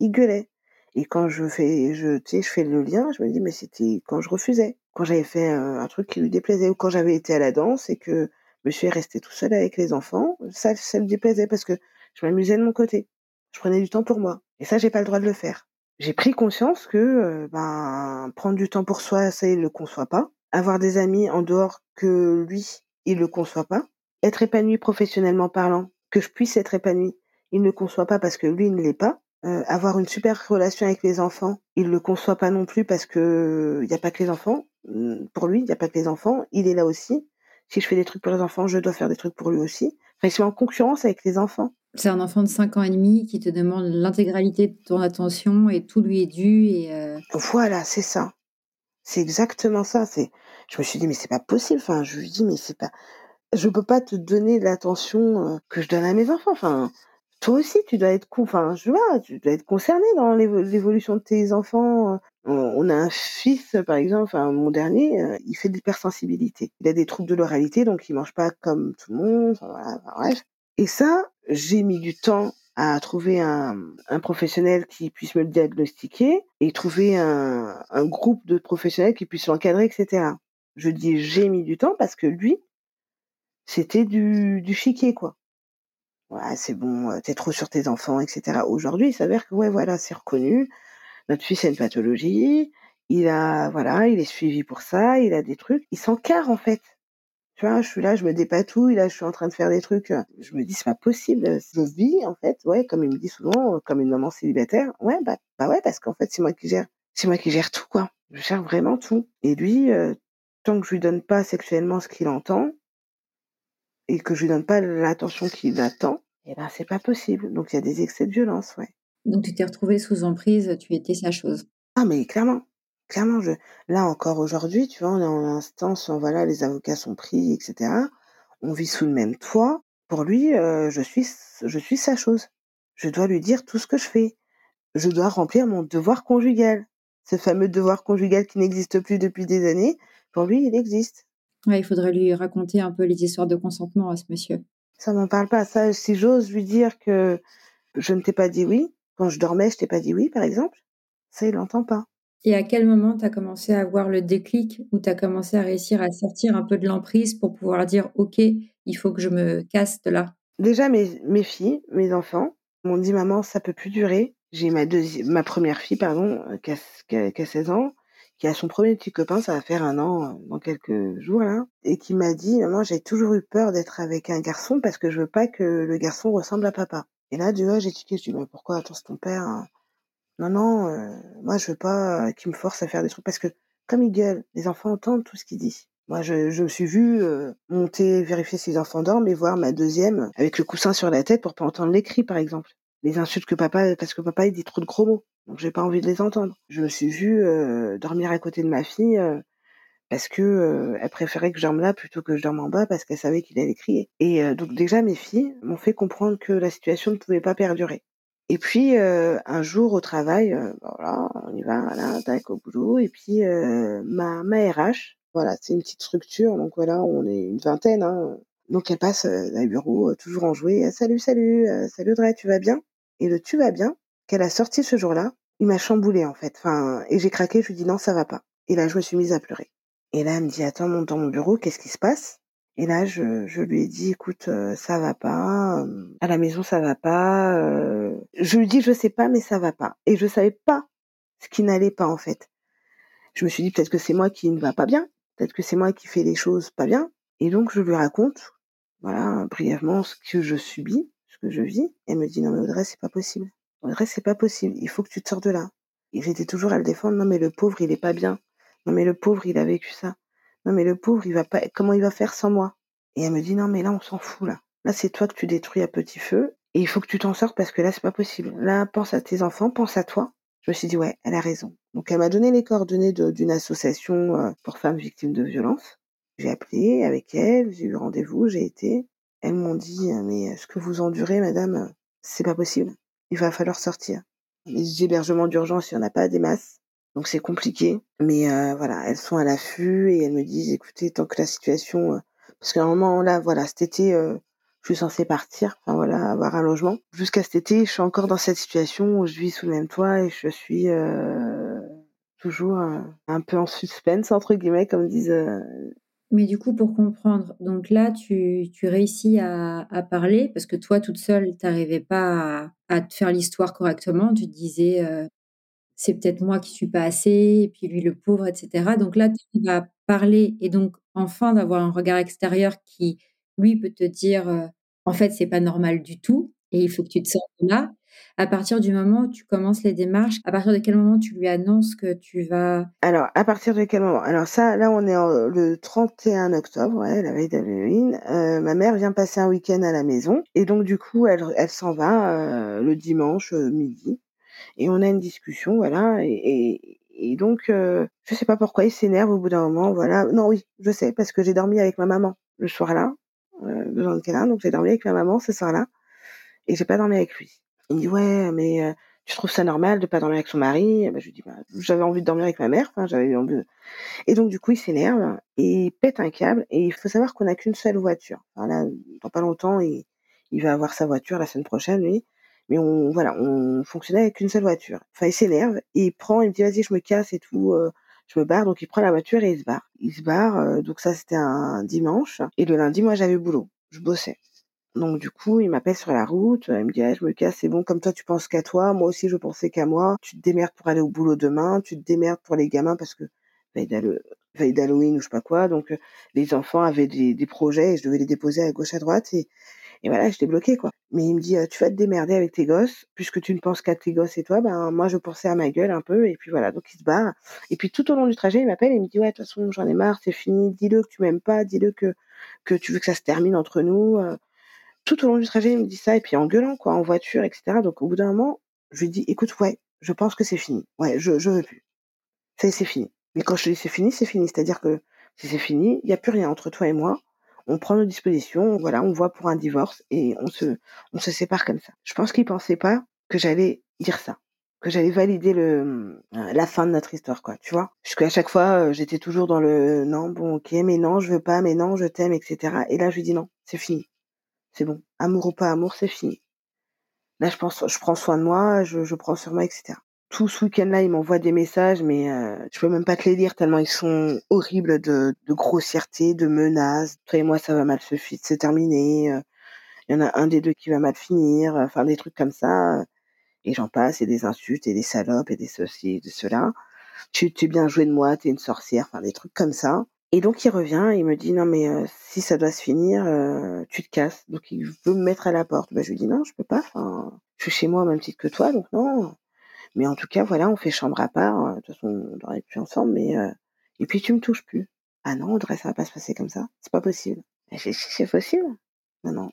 S2: il gueulait. Et quand je fais, je, sais, je fais le lien, je me dis, mais c'était quand je refusais, quand j'avais fait un, un truc qui lui déplaisait, ou quand j'avais été à la danse et que monsieur est resté tout seul avec les enfants, ça, ça me déplaisait parce que je m'amusais de mon côté. Je prenais du temps pour moi. Et ça, j'ai pas le droit de le faire. J'ai pris conscience que, euh, ben, prendre du temps pour soi, ça, il le conçoit pas. Avoir des amis en dehors que lui, il le conçoit pas. Être épanoui professionnellement parlant, que je puisse être épanoui, il ne conçoit pas parce que lui, il ne l'est pas. Euh, avoir une super relation avec les enfants, il le conçoit pas non plus parce que il y a pas que les enfants. Hum, Pour lui, il y a pas que les enfants. Il est là aussi. Si je fais des trucs pour les enfants, je dois faire des trucs pour lui aussi. Enfin, il se met en concurrence avec les enfants.
S1: C'est un enfant de 5 ans et demi qui te demande l'intégralité de ton attention et tout lui est dû. Et euh,
S2: Voilà, c'est ça. C'est exactement ça. C'est. Je me suis dit mais c'est pas possible. Enfin, je lui dis mais c'est pas. Je peux pas te donner l'attention euh, que je donne à mes enfants. Enfin, toi aussi, tu dois être. Enfin, je vois, tu dois être concerné dans l'évo- l'évolution de tes enfants. On a un fils, par exemple, enfin mon dernier, euh, il fait de l'hypersensibilité. Il a des troubles de l'oralité, donc il mange pas comme tout le monde. Enfin, voilà, bref. Et ça, j'ai mis du temps à trouver un, un professionnel qui puisse me le diagnostiquer et trouver un, un groupe de professionnels qui puissent l'encadrer, etc. Je dis j'ai mis du temps parce que lui, c'était du, du chiquet, quoi. Ouais, c'est bon, euh, t'es trop sur tes enfants, etc. Aujourd'hui, il s'avère que, ouais, voilà, c'est reconnu. Notre fils a une pathologie. Il a, voilà, il est suivi pour ça. Il a des trucs. Il s'encarre, en fait. Tu vois, je suis là, je me dépatouille. Là, je suis en train de faire des trucs. euh, Je me dis, c'est pas possible. Je vis, en fait, ouais, comme il me dit souvent, euh, comme une maman célibataire. Ouais, bah, bah ouais, parce qu'en fait, c'est moi qui gère. C'est moi qui gère tout, quoi. Je gère vraiment tout. Et lui, euh, tant que je lui donne pas sexuellement ce qu'il entend, et que je lui donne pas l'attention qu'il attend, eh ben c'est pas possible. Donc il y a des excès de violence, ouais.
S1: donc tu t'es retrouvée sous emprise, tu étais sa chose.
S2: Ah mais clairement, clairement, je là encore aujourd'hui, tu vois, on est en instance, voilà, les avocats sont pris, etc. On vit sous le même toit. Pour lui, euh, je suis, je suis sa chose. Je dois lui dire tout ce que je fais. Je dois remplir mon devoir conjugal. Ce fameux devoir conjugal qui n'existe plus depuis des années, pour lui, il existe.
S1: Ouais, il faudrait lui raconter un peu les histoires de consentement à ce monsieur.
S2: Ça m'en parle pas. Ça, si j'ose lui dire que je ne t'ai pas dit oui, quand je dormais, je t'ai pas dit oui, par exemple, ça, il l'entend pas.
S1: Et à quel moment tu as commencé à avoir le déclic où tu as commencé à réussir à sortir un peu de l'emprise pour pouvoir dire OK, il faut que je me casse de là?
S2: Déjà, mes, mes filles, mes enfants, m'ont dit maman, ça peut plus durer. J'ai ma deuxième, ma première fille, pardon, qui a- qui a 16 ans, qui a son premier petit copain, ça va faire un an euh, dans quelques jours là, et qui m'a dit maman, j'ai toujours eu peur d'être avec un garçon parce que je veux pas que le garçon ressemble à papa. Et là, du coup, j'ai tiqué, je dis mais pourquoi? Attends c'est ton père hein Non non, euh, moi je veux pas euh, qu'il me force à faire des trucs parce que comme il gueule, les enfants entendent tout ce qu'il dit. Moi, je, me suis vue monter, vérifier si les enfants dorment et voir ma deuxième avec le coussin sur la tête pour pas entendre les cris, par exemple. Les insultes que papa, parce que papa, il dit trop de gros mots. Donc, j'ai pas envie de les entendre. Je me suis vue euh, dormir à côté de ma fille euh, parce que euh, elle préférait que je dorme là plutôt que je dorme en bas parce qu'elle savait qu'il allait crier. Et euh, donc, déjà, mes filles m'ont fait comprendre que la situation ne pouvait pas perdurer. Et puis euh, un jour au travail, euh, voilà, on y va, voilà, tac au boulot. Et puis ma, ma RH, voilà, c'est une petite structure, donc voilà, on est une vingtaine. Hein, donc elle passe euh, bureaux, euh, toujours en jouet. Ah, salut, salut, salut Audrey, tu vas bien? Et le tu vas bien? qu'elle a sorti ce jour-là, il m'a chamboulé en fait. Enfin, et j'ai craqué, je lui dis non, ça va pas. Et là, je me suis mise à pleurer. Et là, elle me dit attends, monte dans mon bureau, qu'est-ce qui se passe? Et là, je, lui ai dit, écoute, ça va pas. à la maison, ça va pas. Je lui dis, je sais pas, mais ça va pas. Et je savais pas ce qui n'allait pas en fait. Je me suis dit, peut-être que c'est moi qui ne va pas bien. Peut-être que c'est moi qui fais les choses pas bien. Et donc, je lui raconte, voilà, brièvement ce que je subis, ce que je vis. Elle me dit, non mais Audrey, c'est pas possible. Audrey, c'est pas possible. Il faut que tu te sors de là. Et j'étais toujours à le défendre. Non mais le pauvre, il est pas bien. Non mais le pauvre, il a vécu ça. Non mais le pauvre, il va pas, comment il va faire sans moi? Et elle me dit non mais là on s'en fout là. Là c'est toi que tu détruis à petit feu et il faut que tu t'en sortes parce que là c'est pas possible. Là pense à tes enfants, pense à toi. Je me suis dit ouais, elle a raison. Donc elle m'a donné les coordonnées d'une association euh, pour femmes victimes de violences. J'ai appelé avec elle, j'ai eu rendez-vous, j'ai été. Elles m'ont dit euh, mais ce que vous endurez madame, euh, c'est pas possible. Il va falloir sortir. Les hébergements d'urgence, il y en a pas des masses. Donc c'est compliqué, mais euh, voilà, elles sont à l'affût et elles me disent, écoutez, tant que la situation, euh, parce qu'à un moment là, voilà, cet été, euh, je suis censée partir, voilà, avoir un logement. Jusqu'à cet été, je suis encore dans cette situation où je vis sous le même toit et je suis toujours un peu en suspense entre guillemets, comme disent.
S1: Mais du coup, pour comprendre, donc là, tu, tu réussis à, parler parce que toi, toute seule, tu n'arrivais pas à, te faire l'histoire correctement. Tu te disais, c'est peut-être moi qui suis pas assez, et puis lui le pauvre, etc. Donc là, tu vas parler et donc enfin d'avoir un regard extérieur qui, lui, peut te dire, euh, en fait, c'est pas normal du tout, et il faut que tu te sortes là. À partir du moment où tu commences les démarches, à partir de quel moment tu lui annonces que tu vas...
S2: Alors, à partir de quel moment? Alors ça, là, on est le 31 octobre, la veille d'Halloween. Euh, ma mère vient passer un week-end à la maison, et donc du coup, elle, elle s'en va euh, le dimanche midi et on a une discussion, voilà, et, donc euh, je sais pas pourquoi il s'énerve au bout d'un moment, voilà. Non, oui, je sais parce que j'ai dormi avec ma maman le soir-là, euh, besoin de câlin, donc j'ai dormi avec ma maman ce soir-là, et j'ai pas dormi avec lui. Il me dit ouais, mais euh, tu trouves ça normal de pas dormir avec son mari? Ben, Je lui dis bah, j'avais envie de dormir avec ma mère, enfin j'avais envie. De... Et donc du coup il s'énerve et il pète un câble. Et il faut savoir qu'on a qu'une seule voiture. Enfin, là, dans pas longtemps, il, il va avoir sa voiture la semaine prochaine, lui mais on voilà, on fonctionnait avec une seule voiture. Enfin, il s'énerve, il prend, il me dit vas-y, je me casse et tout, euh, je me barre. Donc il prend la voiture et il se barre. Il se barre. Euh, donc ça c'était un dimanche et le lundi, moi j'avais boulot, je bossais. Donc du coup, il m'appelle sur la route, il me dit ah, je me casse, c'est bon, comme toi tu penses qu'à toi, moi aussi je pensais qu'à moi. Tu te démerdes pour aller au boulot demain, tu te démerdes pour les gamins parce que veille d'Halloween ou je sais pas quoi. Donc euh, les enfants avaient des, projets et je devais les déposer à gauche à droite et voilà, j'étais bloquée, quoi. Mais il me dit, tu vas te démerder avec tes gosses, puisque tu ne penses qu'à tes gosses et toi, ben, moi, je pensais à ma gueule un peu, et puis voilà, donc il se barre. Et puis tout au long du trajet, il m'appelle et il me dit, ouais, de toute façon, j'en ai marre, c'est fini, dis-le que tu m'aimes pas, dis-le que tu veux que ça se termine entre nous. Tout au long du trajet, il me dit ça, et puis en gueulant, quoi, en voiture, etc. Donc au bout d'un moment, je lui dis, écoute, ouais, je pense que c'est fini. Ouais, je, je veux plus. Ça c'est fini. Mais quand je te dis c'est fini, c'est fini. C'est-à-dire que si c'est fini, il n'y a plus rien entre toi et moi on prend nos dispositions, voilà, on voit pour un divorce et on se, on se sépare comme ça. Je pense qu'il pensait pas que j'allais dire ça, que j'allais valider le, euh, la fin de notre histoire, quoi, tu vois. Parce qu'à chaque fois, euh, j'étais toujours dans le non, bon, ok, mais non, je veux pas, mais non, je t'aime, etc. Et là, je lui dis non, c'est fini. C'est bon. Amour ou pas amour, c'est fini. Là, je pense, je prends soin de moi, je, prends sur moi, etc tout ce week-end-là, il m'envoie des messages, mais euh, je peux même pas te les lire tellement ils sont horribles de, de grossièreté, de menaces. Toi et moi, ça va mal se, se terminer. Euh. Il y en a un des deux qui va mal finir. Enfin, des trucs comme ça. Et j'en passe, et des insultes, et des salopes, et des ceci, et de cela. Tu, tu es bien joué de moi, t'es une sorcière. Enfin, des trucs comme ça. Et donc, il revient, il me dit, non, mais euh, si ça doit se finir, euh, tu te casses. Donc, il veut me mettre à la porte. Ben, je lui dis, non, je peux pas. Enfin, je suis chez moi au même titre que toi, donc non mais en tout cas, voilà, on fait chambre à part. Euh, de toute façon, on dort plus ensemble, mais euh, et puis tu me touches plus. Ah non, Audrey, ça va pas se passer comme ça. C'est pas possible. C'est possible. Non, non.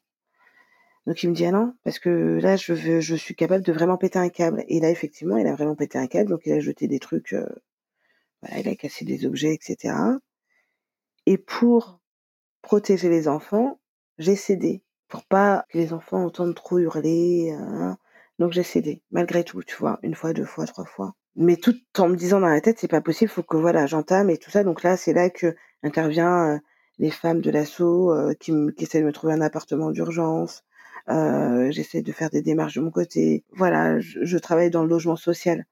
S2: Donc il me dit ah non, parce que là je veux, je suis capable de vraiment péter un câble. Et là effectivement, il a vraiment pété un câble, donc il a jeté des trucs, euh, voilà, il a cassé des objets, etc. Et pour protéger les enfants, j'ai cédé pour pas que les enfants entendent trop hurler. Hein. Donc j'ai cédé, malgré tout, tu vois, une fois, deux fois, trois fois. Mais tout en me disant dans la tête, c'est pas possible, faut que voilà, j'entame et tout ça. Donc là, c'est là que intervient euh, les femmes de l'assaut euh, qui, qui essaient de me trouver un appartement d'urgence. Euh, j'essaie de faire des démarches de mon côté. Voilà, je, travaille dans le logement social.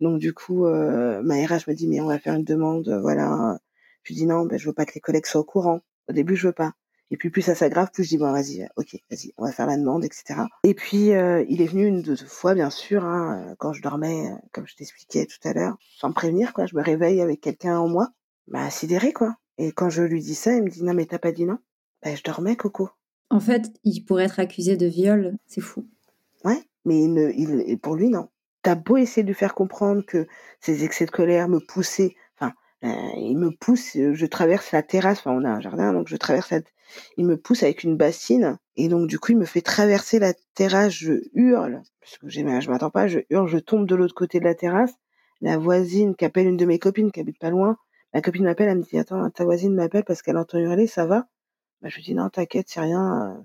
S2: Donc du coup, euh, ma RH me dit mais on va faire une demande, voilà. Je dis non, ben je veux pas que les collègues soient au courant. Au début, je veux pas. Et puis plus ça s'aggrave, plus je dis bon vas-y, euh, ok, vas-y, on va faire la demande, etc. Et puis euh, il est venu une deux fois, bien sûr, hein, euh, quand je dormais, comme je t'expliquais tout à l'heure, sans me prévenir, quoi. Je me réveille avec quelqu'un en moi, bah sidéré, quoi. Et quand je lui dis ça, il me dit non mais t'as pas dit non? Bah je dormais, Coco.
S1: En fait, il pourrait être accusé de viol, c'est fou.
S2: Ouais, mais il ne, il, pour lui non. T'as beau essayer de lui faire comprendre que ses excès de colère me poussaient euh, il me pousse, euh, je traverse la terrasse, enfin on a un jardin, donc je traverse la, il me pousse avec une bassine, et donc du coup il me fait traverser la terrasse, je hurle, parce que je m'attends pas, je hurle, je tombe de l'autre côté de la terrasse, la voisine qui appelle une de mes copines qui habite pas loin, ma copine m'appelle, elle me dit attends, ta voisine m'appelle parce qu'elle entend hurler, ça va? Bah, Je lui dis non, t'inquiète, c'est rien, euh,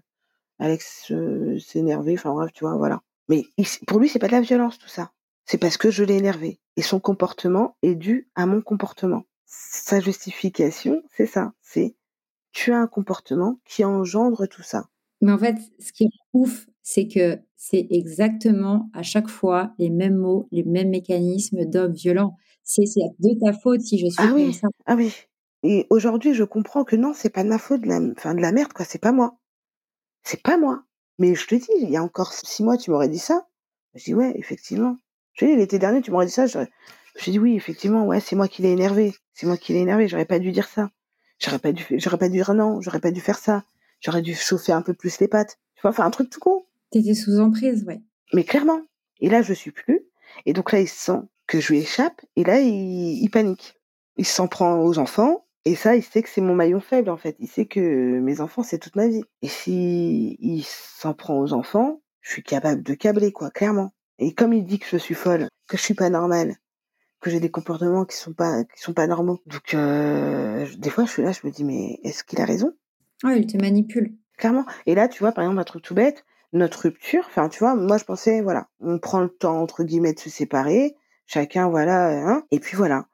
S2: Alex s'est énervé, enfin bref, tu vois, voilà. Mais pour lui, c'est pas de la violence tout ça. C'est parce que je l'ai énervé. Et son comportement est dû à mon comportement. Sa justification, c'est ça, c'est tu as un comportement qui engendre tout ça.
S1: Mais en fait, ce qui est ouf, c'est que c'est exactement à chaque fois les mêmes mots, les mêmes mécanismes d'hommes violents. C'est de ta faute si je suis
S2: ah
S1: comme
S2: oui,
S1: ça.
S2: Ah oui. Et aujourd'hui, je comprends que non, c'est pas de ma faute, de la, enfin, de la merde, quoi. C'est pas moi. C'est pas moi. Mais je te dis, il y a encore six mois, tu m'aurais dit ça. Je dis ouais, effectivement. Je dis l'été dernier, tu m'aurais dit ça. Je, je dis oui, effectivement, ouais, c'est moi qui l'ai énervé. C'est moi qui l'ai énervé. J'aurais pas dû dire ça. J'aurais pas dû, j'aurais pas dû dire non. J'aurais pas dû faire ça. J'aurais dû chauffer un peu plus les pattes. Tu vois, enfin un truc tout con.
S1: T'étais sous emprise, ouais.
S2: Mais clairement. Et là, je suis plus. Et donc là, il sent que je lui échappe. Et là, il, il panique. Il s'en prend aux enfants. Et ça, il sait que c'est mon maillon faible, en fait. Il sait que mes enfants, c'est toute ma vie. Et si il s'en prend aux enfants, je suis capable de câbler, quoi, clairement. Et comme il dit que je suis folle, que je suis pas normale, que j'ai des comportements qui sont pas, qui sont pas normaux. Donc, euh, des fois, je suis là, je me dis, mais est-ce qu'il a raison?
S1: Ouais, il te manipule.
S2: Clairement. Et là, tu vois, par exemple, un truc tout bête, notre rupture, enfin, tu vois, moi, je pensais, voilà, on prend le temps, entre guillemets, de se séparer, chacun, voilà, hein, et puis voilà.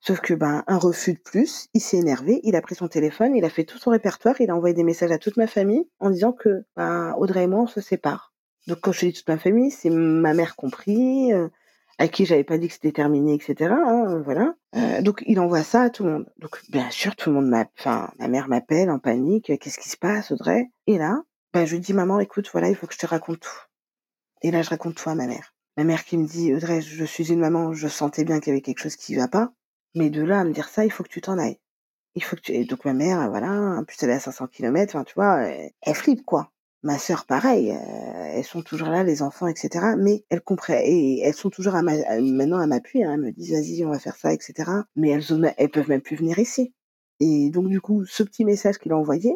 S2: Sauf que, ben, un refus de plus, il s'est énervé, il a pris son téléphone, il a fait tout son répertoire, il a envoyé des messages à toute ma famille en disant que, ben, Audrey et moi, on se sépare. Donc, quand je dis toute ma famille, c'est ma mère compris, euh, à qui j'avais pas dit que c'était terminé, etc. Hein, voilà. Euh, donc il envoie ça à tout le monde. Donc bien sûr, tout le monde m'appelle, enfin ma mère m'appelle en panique. Qu'est-ce qui se passe, Audrey? Et là, ben, je lui dis maman, écoute, voilà, il faut que je te raconte tout. Et là, je raconte tout à ma mère. Ma mère qui me dit Audrey, je suis une maman, je sentais bien qu'il y avait quelque chose qui va pas. Mais de là à me dire ça, il faut que tu t'en ailles. Il faut que tu... Et donc ma mère, voilà, en plus elle est à 500 km, tu vois, elle, elle flippe quoi. Ma sœur, pareil, euh, elles sont toujours là, les enfants, etc. Mais elles comprennent et elles sont toujours à ma, maintenant à m'appuyer. Hein, elles me disent vas-y, on va faire ça, etc. Mais elles, elles peuvent même plus venir ici. Et donc du coup, ce petit message qu'il a envoyé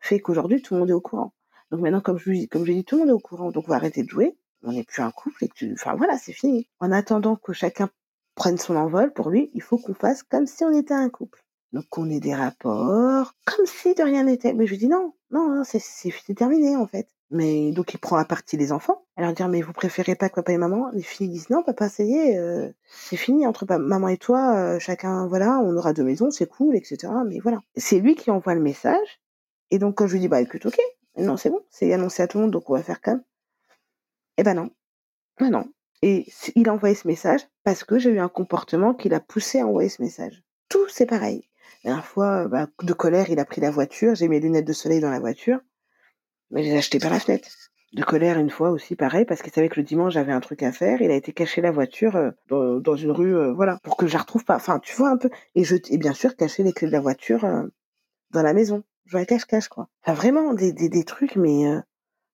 S2: fait qu'aujourd'hui tout le monde est au courant. Donc maintenant, comme je comme j'ai dit, tout le monde est au courant. Donc on va arrêter de jouer. On n'est plus un couple et tu, enfin voilà, c'est fini. En attendant que chacun prenne son envol, pour lui, il faut qu'on fasse comme si on était un couple. Donc qu'on ait des rapports, comme si de rien n'était. Mais je lui dis non, non, c'est terminé en fait. Mais donc il prend à partie les enfants. Alors dire mais vous préférez pas que papa et maman Les filles disent non papa ça y est, euh, c'est fini entre maman et toi, euh, chacun voilà, on aura deux maisons, c'est cool, etc. Mais voilà, c'est lui qui envoie le message. Et donc quand je lui dis bah écoute ok, non c'est bon, c'est annoncé à tout le monde donc on va faire comme. Eh ben non, ben non. Et il a envoyé ce message parce que j'ai eu un comportement qui l'a poussé à envoyer ce message. Tout c'est pareil. La dernière fois, bah, de colère, il a pris la voiture. J'ai mes lunettes de soleil dans la voiture. Mais je les ai achetées par la fenêtre. De colère, une fois aussi, pareil, parce qu'il savait que le dimanche, j'avais un truc à faire. Il a été cacher la voiture euh, dans, une rue, euh, voilà, pour que je la retrouve pas. Enfin, tu vois un peu. Et, je, et bien sûr, cacher les clés de la voiture euh, dans la maison. Je la cache-cache, quoi. Enfin, vraiment, des, des, des trucs, mais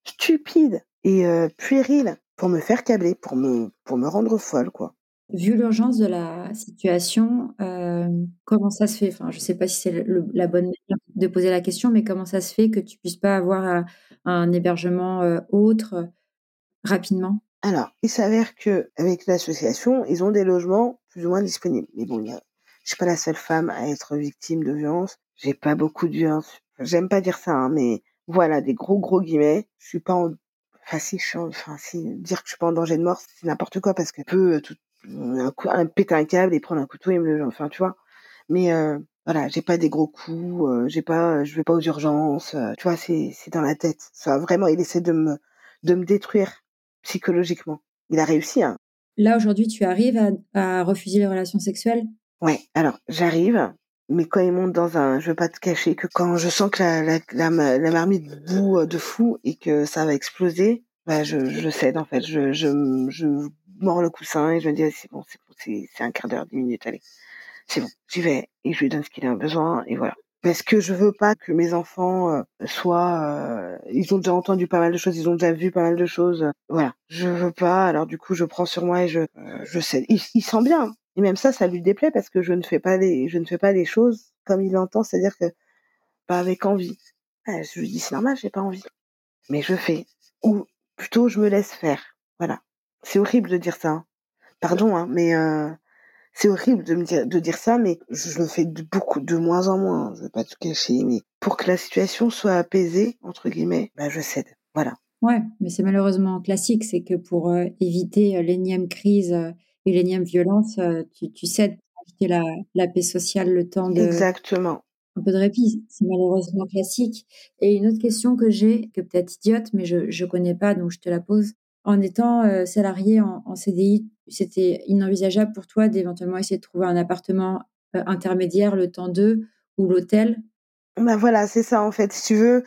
S2: stupides et puérils pour me faire câbler, me, pour me rendre folle, quoi.
S1: Vu l'urgence de la situation, euh, comment ça se fait? Enfin, je ne sais pas si c'est la bonne manière de poser la question, mais comment ça se fait que tu puisses pas avoir un, un hébergement euh, autre rapidement?
S2: Alors, il s'avère que avec l'association, ils ont des logements plus ou moins disponibles. Mais bon, je suis pas la seule femme à être victime de violence. J'ai pas beaucoup de violence. J'aime pas dire ça, hein, mais voilà, des gros gros guillemets. Je suis pas en Enfin, si, je enfin, si, dire que je suis pas en danger de mort, c'est n'importe quoi parce que tout, un, coup, un, péter un câble et prendre un couteau et me le, enfin, tu vois. Mais euh, voilà, j'ai pas des gros coups, euh, j'ai pas, je vais pas aux urgences, euh, tu vois, c'est, c'est dans la tête. Ça, vraiment, il essaie de me, de me détruire psychologiquement. Il a réussi, hein.
S1: Là, aujourd'hui, tu arrives à, à refuser les relations sexuelles?
S2: Ouais, alors, j'arrive, mais quand il monte dans un, je veux pas te cacher que quand je sens que la, la, la, la marmite bout de fou et que ça va exploser, bah je, je cède en fait, je, je, je mords le coussin et je me dis c'est bon, c'est bon, c'est un quart d'heure, dix minutes, allez, c'est bon, j'y vais et je lui donne ce qu'il a besoin et voilà. Parce que je veux pas que mes enfants euh, soient, euh, ils ont déjà entendu pas mal de choses, ils ont déjà vu pas mal de choses, euh, voilà. Je veux pas, alors du coup je prends sur moi et je, je cède. Il, il sent bien, et même ça, ça lui déplaît parce que je ne fais pas les, je ne fais pas les choses comme il l'entend, c'est-à-dire que pas avec envie. Ah, je lui dis c'est normal, j'ai pas envie, mais je fais. Ou plutôt je me laisse faire. Voilà. C'est horrible de dire ça. Hein. Pardon, hein, mais euh, c'est horrible de me dire de dire ça, mais je le fais de beaucoup de moins en moins. Je vais pas tout cacher, mais pour que la situation soit apaisée entre guillemets, bah je cède. Voilà.
S1: Ouais, mais c'est malheureusement classique, c'est que pour euh, éviter euh, l'énième crise et l'énième violence, tu, tu cèdes pour éviter la, la paix sociale, le temps de...
S2: Exactement.
S1: Un peu de répit, c'est malheureusement classique. Et une autre question que j'ai, que peut-être idiote, mais je ne connais pas, donc je te la pose. En étant salarié en, CDI, c'était inenvisageable pour toi d'éventuellement essayer de trouver un appartement intermédiaire, le temps d'eux, ou l'hôtel?
S2: Bah voilà, c'est ça en fait. Si tu veux,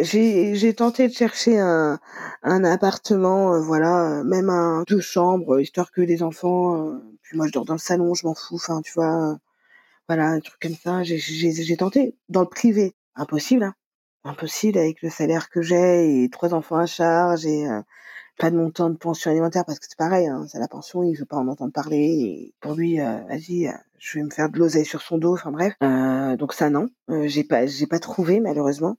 S2: j'ai j'ai tenté de chercher un un appartement, voilà, même un deux chambres, histoire que les enfants. puis moi, je dors dans le salon, je m'en fous. Enfin, tu vois, voilà, un truc comme ça. J'ai tenté dans le privé, impossible, hein. impossible avec le salaire que j'ai et trois enfants à charge et pas de montant de pension alimentaire parce que c'est pareil, hein, c'est la pension, il veut pas en entendre parler. Pour lui, vas-y, je vais me faire de sur son dos. Enfin bref, donc ça non, j'ai pas j'ai pas trouvé malheureusement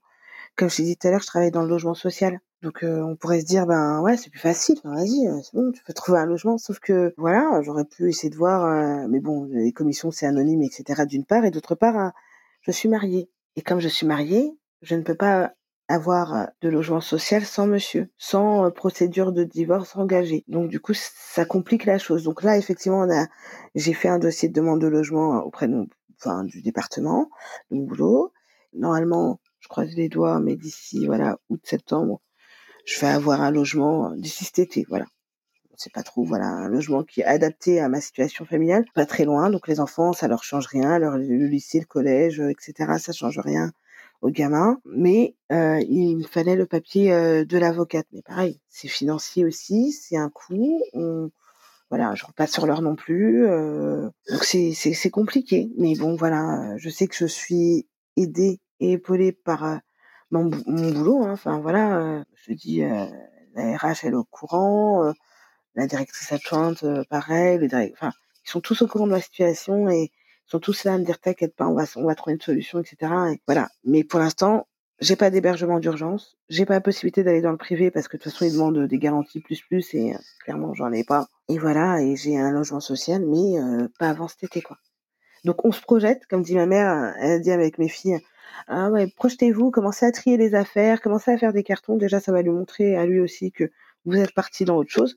S2: comme je t'ai dit tout à l'heure, je travaille dans le logement social. Donc euh, on pourrait se dire ben ouais c'est plus facile, vas-y euh, c'est bon tu peux trouver un logement. Sauf que voilà j'aurais pu essayer de voir, euh, mais bon les commissions c'est anonyme etc. D'une part et d'autre part hein, je suis mariée et comme je suis mariée je ne peux pas avoir de logement social sans monsieur, sans procédure de divorce engagée. Donc du coup ça complique la chose. Donc là effectivement on a j'ai fait un dossier de demande de logement auprès de enfin du département de mon boulot. Normalement je croise les doigts, mais d'ici voilà août-septembre, je vais avoir un logement euh, d'ici cet été, voilà. C'est pas trop, voilà, un logement qui est adapté à ma situation familiale, pas très loin. Donc les enfants, ça leur change rien, leur le lycée, le collège, euh, etc. Ça change rien aux gamins. Mais euh, il me fallait le papier de l'avocate. Mais pareil, c'est financier aussi, c'est un coût. On, voilà, je repasse sur l'heure non plus. donc c'est compliqué. Mais bon, voilà, je sais que je suis aidée épaulée par mon, boulot. Hein. Enfin voilà, je te dis, la RH elle est au courant, la directrice adjointe pareil, enfin ils sont tous au courant de la situation et ils sont tous là à me dire t'inquiète pas, on va on va trouver une solution, etc. Et voilà. Mais pour l'instant, j'ai pas d'hébergement d'urgence, j'ai pas la possibilité d'aller dans le privé parce que de toute façon ils demandent des garanties plus plus et clairement j'en ai pas. Et voilà, et j'ai un logement social, mais pas avant cet été quoi. Donc on se projette, comme dit ma mère, elle dit avec mes filles, ah ouais, projetez-vous, commencez à trier les affaires, commencez à faire des cartons. Déjà, ça va lui montrer à lui aussi que vous êtes parti dans autre chose,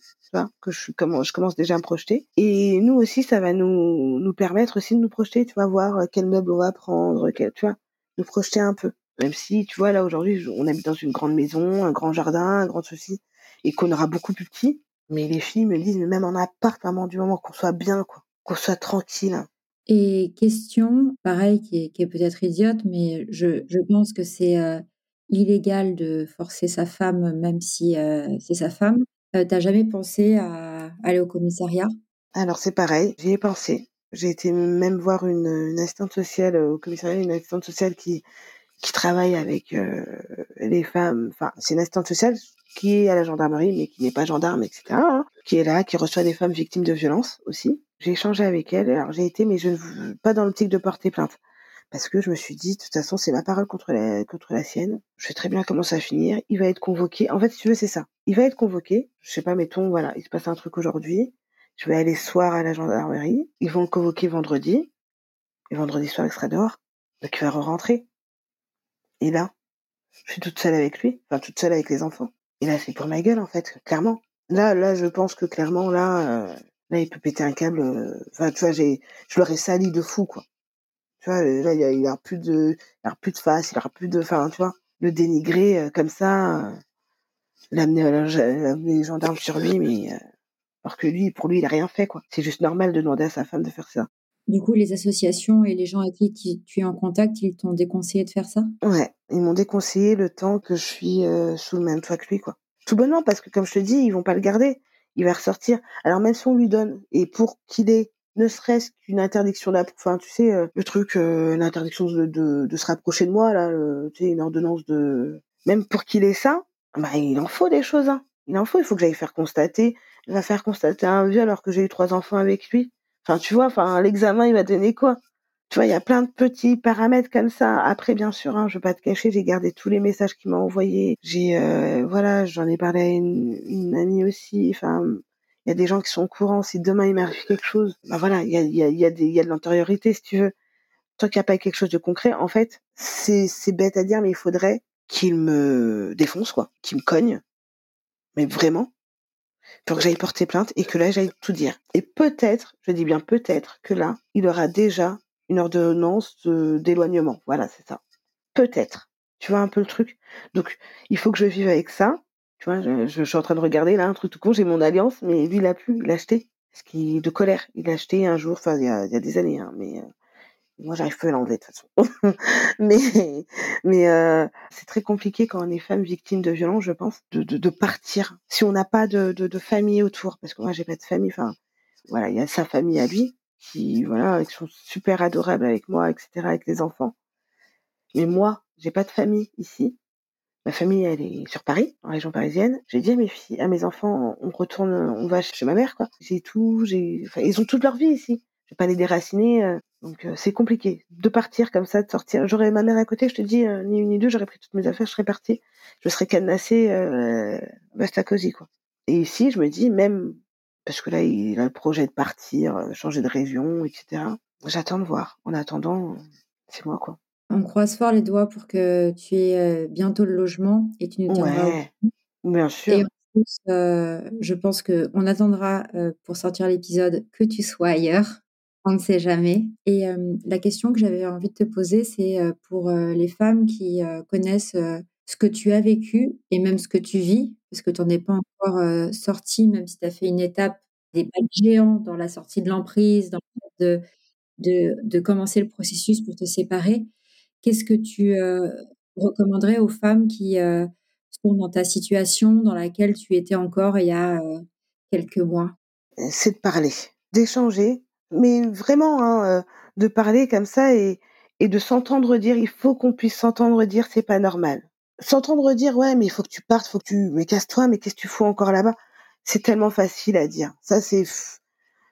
S2: que je, commence déjà à me projeter. Et nous aussi, ça va nous, nous permettre aussi de nous projeter, tu vas voir euh, quel meuble on va prendre, tu vois, nous projeter un peu. Même si, tu vois, là aujourd'hui, on habite dans une grande maison, un grand jardin, un grand souci, et qu'on aura beaucoup plus petit. Mais les filles me disent, même en appart, maman, du moment qu'on soit bien, quoi, qu'on soit tranquille,
S1: et question, pareil, qui est, peut-être idiote, mais je, pense que c'est euh, illégal de forcer sa femme, même si euh, c'est sa femme. Euh, T'as jamais pensé à aller au commissariat?
S2: Alors c'est pareil, j'y ai pensé. J'ai été même voir une, une assistante sociale au commissariat, une assistante sociale qui qui travaille avec les femmes. Enfin, c'est une assistante sociale qui est à la gendarmerie, mais qui n'est pas gendarme, etc. Hein, qui est là, qui reçoit des femmes victimes de violences aussi. J'ai échangé avec elle. Alors j'ai été, mais je ne pas dans l'optique de porter plainte. Parce que je me suis dit, de toute façon, c'est ma parole contre la, contre la sienne. Je sais très bien comment ça va finir. Il va être convoqué. En fait, si tu veux, c'est ça. Il va être convoqué. Je sais pas, mettons, voilà, il se passe un truc aujourd'hui. Je vais aller soir à la gendarmerie. Ils vont le convoquer vendredi. Et vendredi soir, il sera dehors. Donc il va re-rentrer. Et là, je suis toute seule avec lui. Enfin, toute seule avec les enfants. Et là, c'est pour ma gueule, en fait, clairement. Là, là, je pense que clairement, là, euh, Là, il peut péter un câble. Euh, enfin, tu vois, j'ai, je l'aurais sali de fou, quoi. Tu vois, là, il a, il a plus de, il a plus de face, il a plus de, enfin, tu vois, le dénigrer euh, comme ça, euh, l'amener, les gendarmes sur lui, mais alors que lui, pour lui, il a rien fait, quoi. C'est juste normal de demander à sa femme de faire ça.
S1: Du coup, les associations et les gens avec qui tu es en contact, ils t'ont déconseillé de faire ça?
S2: Ouais, ils m'ont déconseillé le temps que je suis sous le même toit que lui, quoi. Tout bonnement, parce que comme je te dis, ils vont pas le garder il va ressortir. Alors même si on lui donne, et pour qu'il ait ne serait-ce qu'une interdiction là, enfin tu sais euh, le truc, euh, l'interdiction de, de, se rapprocher de moi là, tu sais une ordonnance de, même pour qu'il ait ça, bah il en faut des choses. Hein. Il en faut, il faut que j'aille faire constater, il va faire constater un viol alors que j'ai eu trois enfants avec lui. Enfin tu vois, enfin l'examen il va donner quoi? Tu vois, il y a plein de petits paramètres comme ça. Après, bien sûr, hein, je vais pas te cacher, j'ai gardé tous les messages qu'il m'a envoyés. J'ai, euh, voilà, j'en ai parlé à une, amie aussi. Enfin, il y a des gens qui sont au courant. Si demain il m'arrive quelque chose, bah voilà, il y a, y a, y y a de l'antériorité, si tu veux. Tant qu'il n'y a pas quelque chose de concret, en fait, c'est, c'est bête à dire, mais il faudrait qu'il me défonce, quoi, qu'il me cogne. Mais vraiment. pour que j'aille porter plainte et que là j'aille tout dire. Et peut-être, je dis bien peut-être, que là, il aura déjà une ordonnance d'éloignement. Voilà, c'est ça. Peut-être. Tu vois un peu le truc? Donc, il faut que je vive avec ça. Tu vois, je, suis en train de regarder là un truc tout con. J'ai mon alliance, mais lui il a plus, il a acheté. Ce qui de colère. Il a acheté un jour, enfin il y a, des années, hein, mais euh, moi, j'arrive pas à l'enlever de toute façon. *laughs* mais mais euh, c'est très compliqué quand on est femme victime de violence, je pense, de, de, de partir. Si on n'a pas de, de, de, famille autour, parce que moi, j'ai pas de famille. Enfin, voilà, il y a sa famille à lui qui, voilà, qui sont super adorables avec moi, etc., avec les enfants. Mais moi, j'ai pas de famille ici. Ma famille, elle est sur Paris, en région parisienne. J'ai dit à mes filles, à mes enfants, on retourne, on va chez ma mère, quoi. J'ai tout, j'ai, enfin, ils ont toute leur vie ici. Je vais pas les déraciner. Euh, donc euh, c'est compliqué de partir comme ça, de sortir. J'aurais ma mère à côté, je te dis, euh, ni une ni deux, j'aurais pris toutes mes affaires, je serais partie. Je serais cadenassée, euh, basta cosy, quoi. Et ici, je me dis, même, parce que là, il a le projet de partir, changer de région, etc. J'attends de voir. En attendant, c'est moi, quoi.
S1: On croise fort les doigts pour que tu aies bientôt le logement et tu nous tiendras.
S2: Ouais, bien sûr.
S1: Et en plus, je pense qu'on attendra pour sortir l'épisode que tu sois ailleurs. On ne sait jamais. Et la question que j'avais envie de te poser, c'est pour les femmes qui connaissent ce que tu as vécu et même ce que tu vis, parce que tu n'en es pas encore sorti, même si tu as fait une étape, des pas géants dans la sortie de l'emprise, dans le de, de, commencer le processus pour te séparer. Qu'est-ce que tu recommanderais aux femmes qui sont dans ta situation dans laquelle tu étais encore il y a quelques mois?
S2: C'est de parler, d'échanger, mais vraiment, hein, de parler comme ça et et de s'entendre dire: «Il faut qu'on puisse s'entendre dire: "C'est pas normal"». S'entendre dire: «Ouais, mais il faut que tu partes, faut que tu mais casse-toi, mais qu'est-ce que tu fous encore là-bas?» c'est tellement facile à dire. Ça, c'est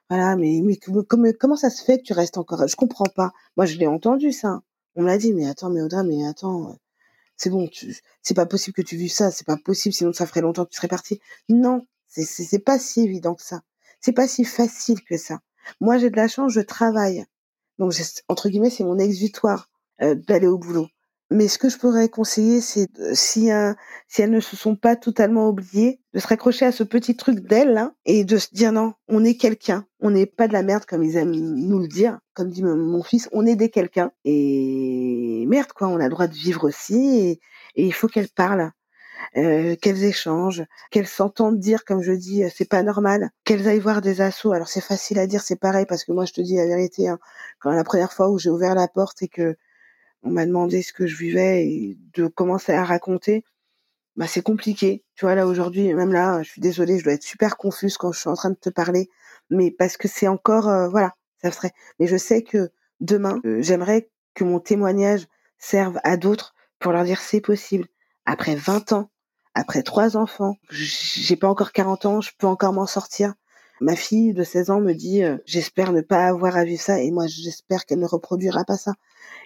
S2: voilà, mais mais comment comment ça se fait que tu restes encore? Je comprends pas. Moi, je l'ai entendu ça. On me l'a dit: «Mais attends, mais Audrey, mais attends, c'est bon, tu c'est pas possible que tu vives ça, c'est pas possible, sinon ça ferait longtemps que tu serais partie». Non, c'est c'est pas si évident que ça. C'est pas si facile que ça. Moi, j'ai de la chance, je travaille. Donc, entre guillemets, c'est mon exutoire euh, d'aller au boulot. Mais ce que je pourrais conseiller, c'est si, si elles ne se sont pas totalement oubliées, de se raccrocher à ce petit truc d'elles hein, et de se dire non, on est quelqu'un, on n'est pas de la merde comme ils aiment nous le dire, comme dit mon fils, on est des quelqu'un et merde quoi, on a le droit de vivre aussi et, il faut qu'elles parlent. Euh, qu'elles échangent, qu'elles s'entendent dire, comme je dis, euh, c'est pas normal, qu'elles aillent voir des assauts. Alors c'est facile à dire, c'est pareil parce que moi je te dis la vérité. Hein, quand la première fois où j'ai ouvert la porte et que on m'a demandé ce que je vivais et de commencer à raconter, bah c'est compliqué. Tu vois là aujourd'hui, même là, je suis désolée, je dois être super confuse quand je suis en train de te parler, mais parce que c'est encore, euh, voilà, ça serait. Mais je sais que demain, j'aimerais que mon témoignage serve à d'autres pour leur dire c'est possible. Après 20 ans, après trois enfants, j'ai pas encore 40 ans, je peux encore m'en sortir. Ma fille de 16 ans me dit euh, j'espère ne pas avoir à vivre ça et moi j'espère qu'elle ne reproduira pas ça.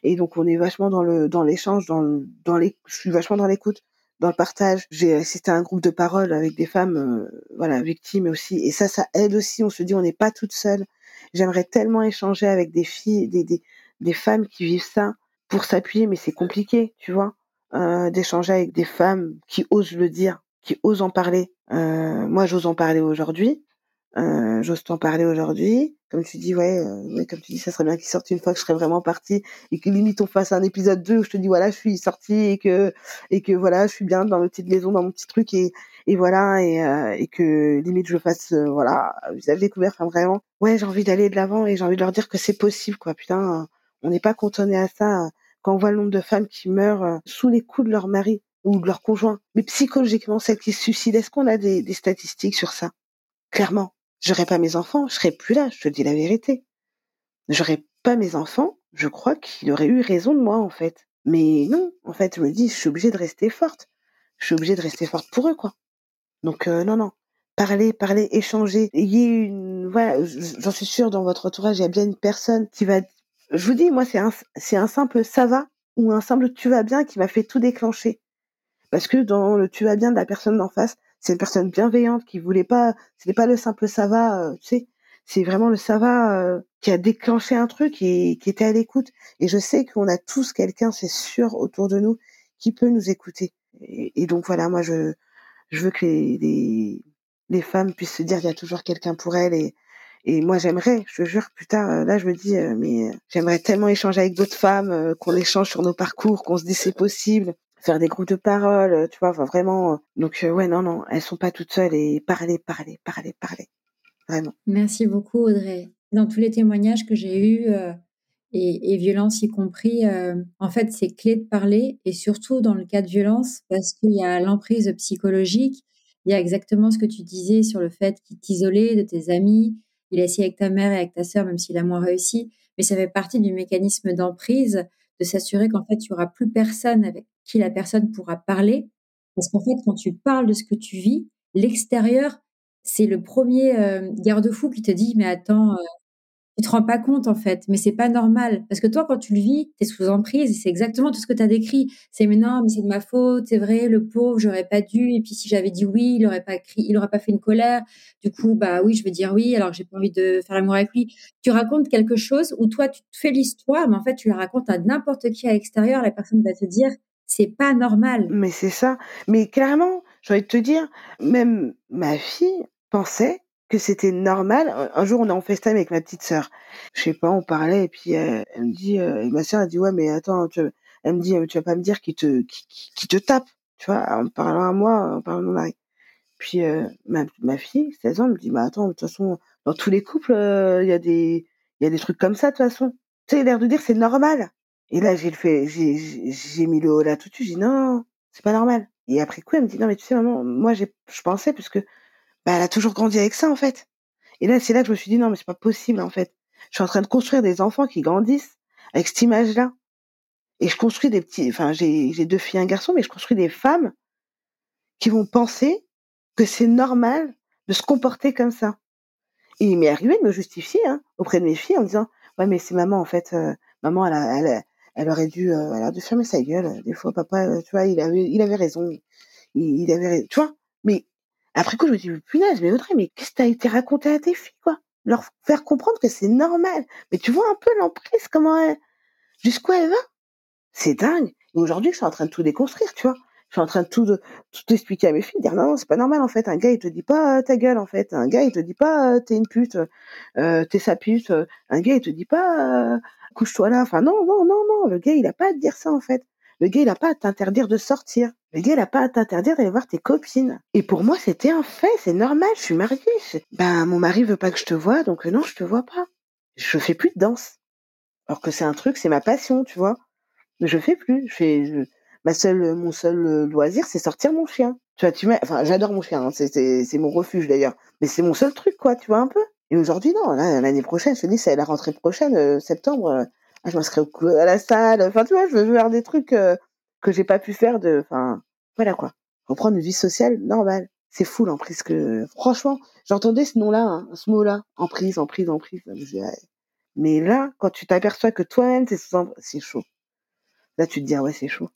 S2: Et donc on est vachement dans le dans l'échange, dans dans les je suis vachement dans l'écoute, dans le partage. J'ai assisté à un groupe de parole avec des femmes euh, voilà victimes aussi et ça ça aide aussi, on se dit on n'est pas toute seule. J'aimerais tellement échanger avec des filles des des des femmes qui vivent ça pour s'appuyer mais c'est compliqué, tu vois. Euh, d'échanger avec des femmes qui osent le dire, qui osent en parler. Euh, moi, j'ose en parler aujourd'hui. Euh, j'ose t'en parler aujourd'hui. Comme tu dis, ouais, euh, comme tu dis, ça serait bien qu'il sorte une fois que je serais vraiment partie et que limite on fasse un épisode 2 où je te dis voilà, je suis sortie et que et que voilà, je suis bien dans ma petite maison, dans mon petit truc et et voilà et, euh, et que limite je fasse voilà visage découvert. Enfin vraiment, ouais, j'ai envie d'aller de l'avant et j'ai envie de leur dire que c'est possible quoi. Putain, on n'est pas cantonné à ça quand on voit le nombre de femmes qui meurent euh, sous les coups de leur mari ou de leur conjoint, mais psychologiquement celles qui se suicident, est-ce qu'on a des, des, statistiques sur ça? Clairement, j'aurais pas mes enfants, je serais plus là, je te dis la vérité. J'aurais pas mes enfants, je crois qu'il aurait eu raison de moi en fait. Mais non, en fait, je me dis, je suis obligée de rester forte. Je suis obligée de rester forte pour eux, quoi. Donc euh, non, non, parler, échanger. Il y une, voilà, j'en suis sûre dans votre entourage, il y a bien une personne qui va je vous dis, moi, c'est un, c'est un simple ça va ou un simple tu vas bien qui m'a fait tout déclencher. Parce que dans le tu vas bien de la personne d'en face, c'est une personne bienveillante qui voulait pas, c'était pas le simple ça va, euh, tu sais, c'est vraiment le ça va euh, qui a déclenché un truc qui était à l'écoute. Et je sais qu'on a tous quelqu'un, c'est sûr, autour de nous qui peut nous écouter. Et, donc voilà, moi je, je veux que les, les, femmes puissent se dire il y a toujours quelqu'un pour elles et et moi j'aimerais, je te jure, putain, là je me dis mais j'aimerais tellement échanger avec d'autres femmes, qu'on échange sur nos parcours, qu'on se dise c'est possible, faire des groupes de parole, tu vois, vraiment. Donc ouais non non, elles sont pas toutes seules et parler parler parler parler, vraiment.
S1: Merci beaucoup Audrey. Dans tous les témoignages que j'ai eus et, et violence y compris, en fait c'est clé de parler et surtout dans le cas de violence parce qu'il y a l'emprise psychologique il y a exactement ce que tu disais sur le fait qu'il t'isolait de tes amis. Il a essayé avec ta mère et avec ta sœur, même s'il a moins réussi. Mais ça fait partie du mécanisme d'emprise, de s'assurer qu'en fait, il n'y aura plus personne avec qui la personne pourra parler. Parce qu'en fait, quand tu parles de ce que tu vis, l'extérieur, c'est le premier euh, garde-fou qui te dit, mais attends, euh, tu te rends pas compte en fait, mais c'est pas normal parce que toi quand tu le vis, tu es sous emprise c'est exactement tout ce que tu as décrit. C'est mais non, mais c'est de ma faute, c'est vrai, le pauvre, j'aurais pas dû et puis si j'avais dit oui, il aurait pas crié, il aurait pas fait une colère. Du coup, bah oui, je vais dire oui alors j'ai pas envie de faire l'amour avec lui. Tu racontes quelque chose où toi tu te fais l'histoire, mais en fait tu la racontes à n'importe qui à l'extérieur, la personne va te dire c'est pas normal.
S2: Mais c'est ça. Mais clairement, j'ai envie de te dire, même ma fille pensait que c'était normal. Un jour, on est en FaceTime avec ma petite sœur. Je sais pas, on parlait et puis elle, me dit, euh, ma sœur a dit ouais, mais attends, tu, elle me dit, tu vas pas me dire qu'il te, qui, te tape, tu vois, en parlant à moi, en parlant à mon mari. Puis euh, ma, ma fille, 16 ans, elle me dit, bah attends, de toute façon, dans tous les couples, euh, il y a des, il y a des trucs comme ça de toute façon. Tu sais, l'air de dire c'est normal. Et là, j'ai le fait, j'ai, j'ai mis le haut là tout de suite. J'ai dit non, c'est pas normal. Et après coup, elle me dit non, mais tu sais, maman, moi, j'ai, je pensais parce que bah, elle a toujours grandi avec ça en fait. Et là, c'est là que je me suis dit non, mais c'est pas possible en fait. Je suis en train de construire des enfants qui grandissent avec cette image-là. Et je construis des petits, enfin, j'ai, j'ai deux filles et un garçon, mais je construis des femmes qui vont penser que c'est normal de se comporter comme ça. Et il m'est arrivé de me justifier hein, auprès de mes filles en disant ouais mais c'est maman en fait euh, maman elle, a, elle, elle aurait dû euh, elle aurait dû fermer sa gueule des fois papa euh, tu vois il avait il avait raison il, il avait tu vois mais après coup, je me dis, punaise, mais Audrey, mais qu'est-ce que t'as été raconté à tes filles, quoi? Leur faire comprendre que c'est normal. Mais tu vois un peu l'emprise, comment elle... Jusqu'où elle va? C'est dingue. Et aujourd'hui, je suis en train de tout déconstruire, tu vois. Je suis en train de tout, de, expliquer à mes filles, dire non, non, c'est pas normal en fait. Un gars, il te dit pas euh, ta gueule en fait. Un gars, il te dit pas euh, t'es une pute, euh, t'es sa pute. Un gars, il te dit pas couche-toi là. Enfin non, non, non, non. Le gars, il a pas à te dire ça en fait. Le gars, il a pas à t'interdire de sortir. Le gars, il a pas à t'interdire d'aller voir tes copines. Et pour moi, c'était un fait, c'est normal, je suis mariée. Ben, mon mari veut pas que je te vois, donc euh, non, je te vois pas. Je fais plus de danse. Alors que c'est un truc, c'est ma passion, tu vois. Mais je fais plus. Je ma seule, mon seul euh, loisir, c'est sortir mon chien. Tu vois, tu mets, enfin, j'adore mon chien, hein, c'est mon refuge d'ailleurs. Mais c'est mon seul truc, quoi, tu vois un peu. Et aujourd'hui, non, l'année prochaine, je te dis, c'est la rentrée prochaine, euh, septembre, je m'inscris à la salle. Enfin, tu vois, je veux faire des trucs euh, que j'ai pas pu faire de, enfin, voilà quoi. Reprendre une vie sociale normale. C'est fou l'emprise que, franchement, j'entendais ce nom-là, hein, ce mot-là, emprise, emprise, emprise. Mais là, quand tu t'aperçois que toi-même t'es c'est chaud. Là, tu te dis, ah ouais, c'est chaud.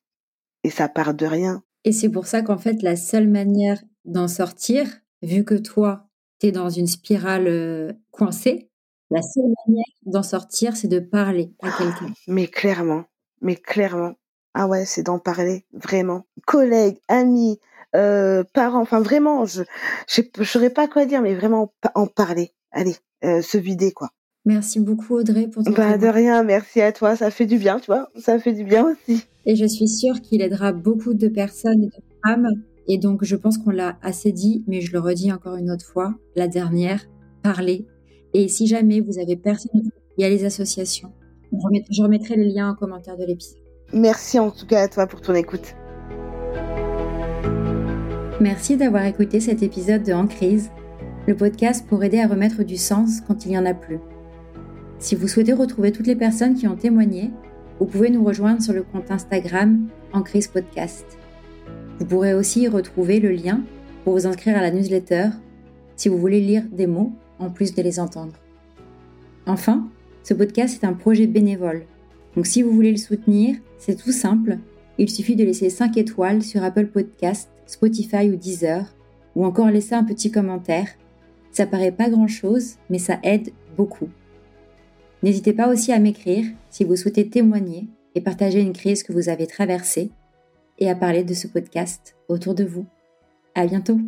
S2: Et ça part de rien.
S1: Et c'est pour ça qu'en fait, la seule manière d'en sortir, vu que toi, tu es dans une spirale euh, coincée, la seule manière d'en sortir, c'est de parler à quelqu'un.
S2: Mais clairement, mais clairement. Ah ouais, c'est d'en parler, vraiment. Collègues, amis, euh, parents, enfin vraiment, je ne saurais pas quoi dire, mais vraiment en parler. Allez, euh, se vider, quoi.
S1: Merci beaucoup Audrey pour ton
S2: Bah de rien, merci à toi, ça fait du bien, tu vois, ça fait du bien aussi.
S1: Et je suis sûre qu'il aidera beaucoup de personnes et de femmes. Et donc je pense qu'on l'a assez dit, mais je le redis encore une autre fois, la dernière, parler, et si jamais vous avez personne, il y a les associations. Je remettrai le lien en commentaire de l'épisode.
S2: Merci en tout cas à toi pour ton écoute.
S1: Merci d'avoir écouté cet épisode de En crise, le podcast pour aider à remettre du sens quand il n'y en a plus. Si vous souhaitez retrouver toutes les personnes qui ont témoigné, vous pouvez nous rejoindre sur le compte Instagram En crise podcast. Vous pourrez aussi y retrouver le lien pour vous inscrire à la newsletter si vous voulez lire des mots en plus de les entendre. Enfin, ce podcast est un projet bénévole. Donc si vous voulez le soutenir, c'est tout simple. Il suffit de laisser 5 étoiles sur Apple Podcast, Spotify ou Deezer, ou encore laisser un petit commentaire. Ça paraît pas grand-chose, mais ça aide beaucoup. N'hésitez pas aussi à m'écrire si vous souhaitez témoigner et partager une crise que vous avez traversée, et à parler de ce podcast autour de vous. À bientôt!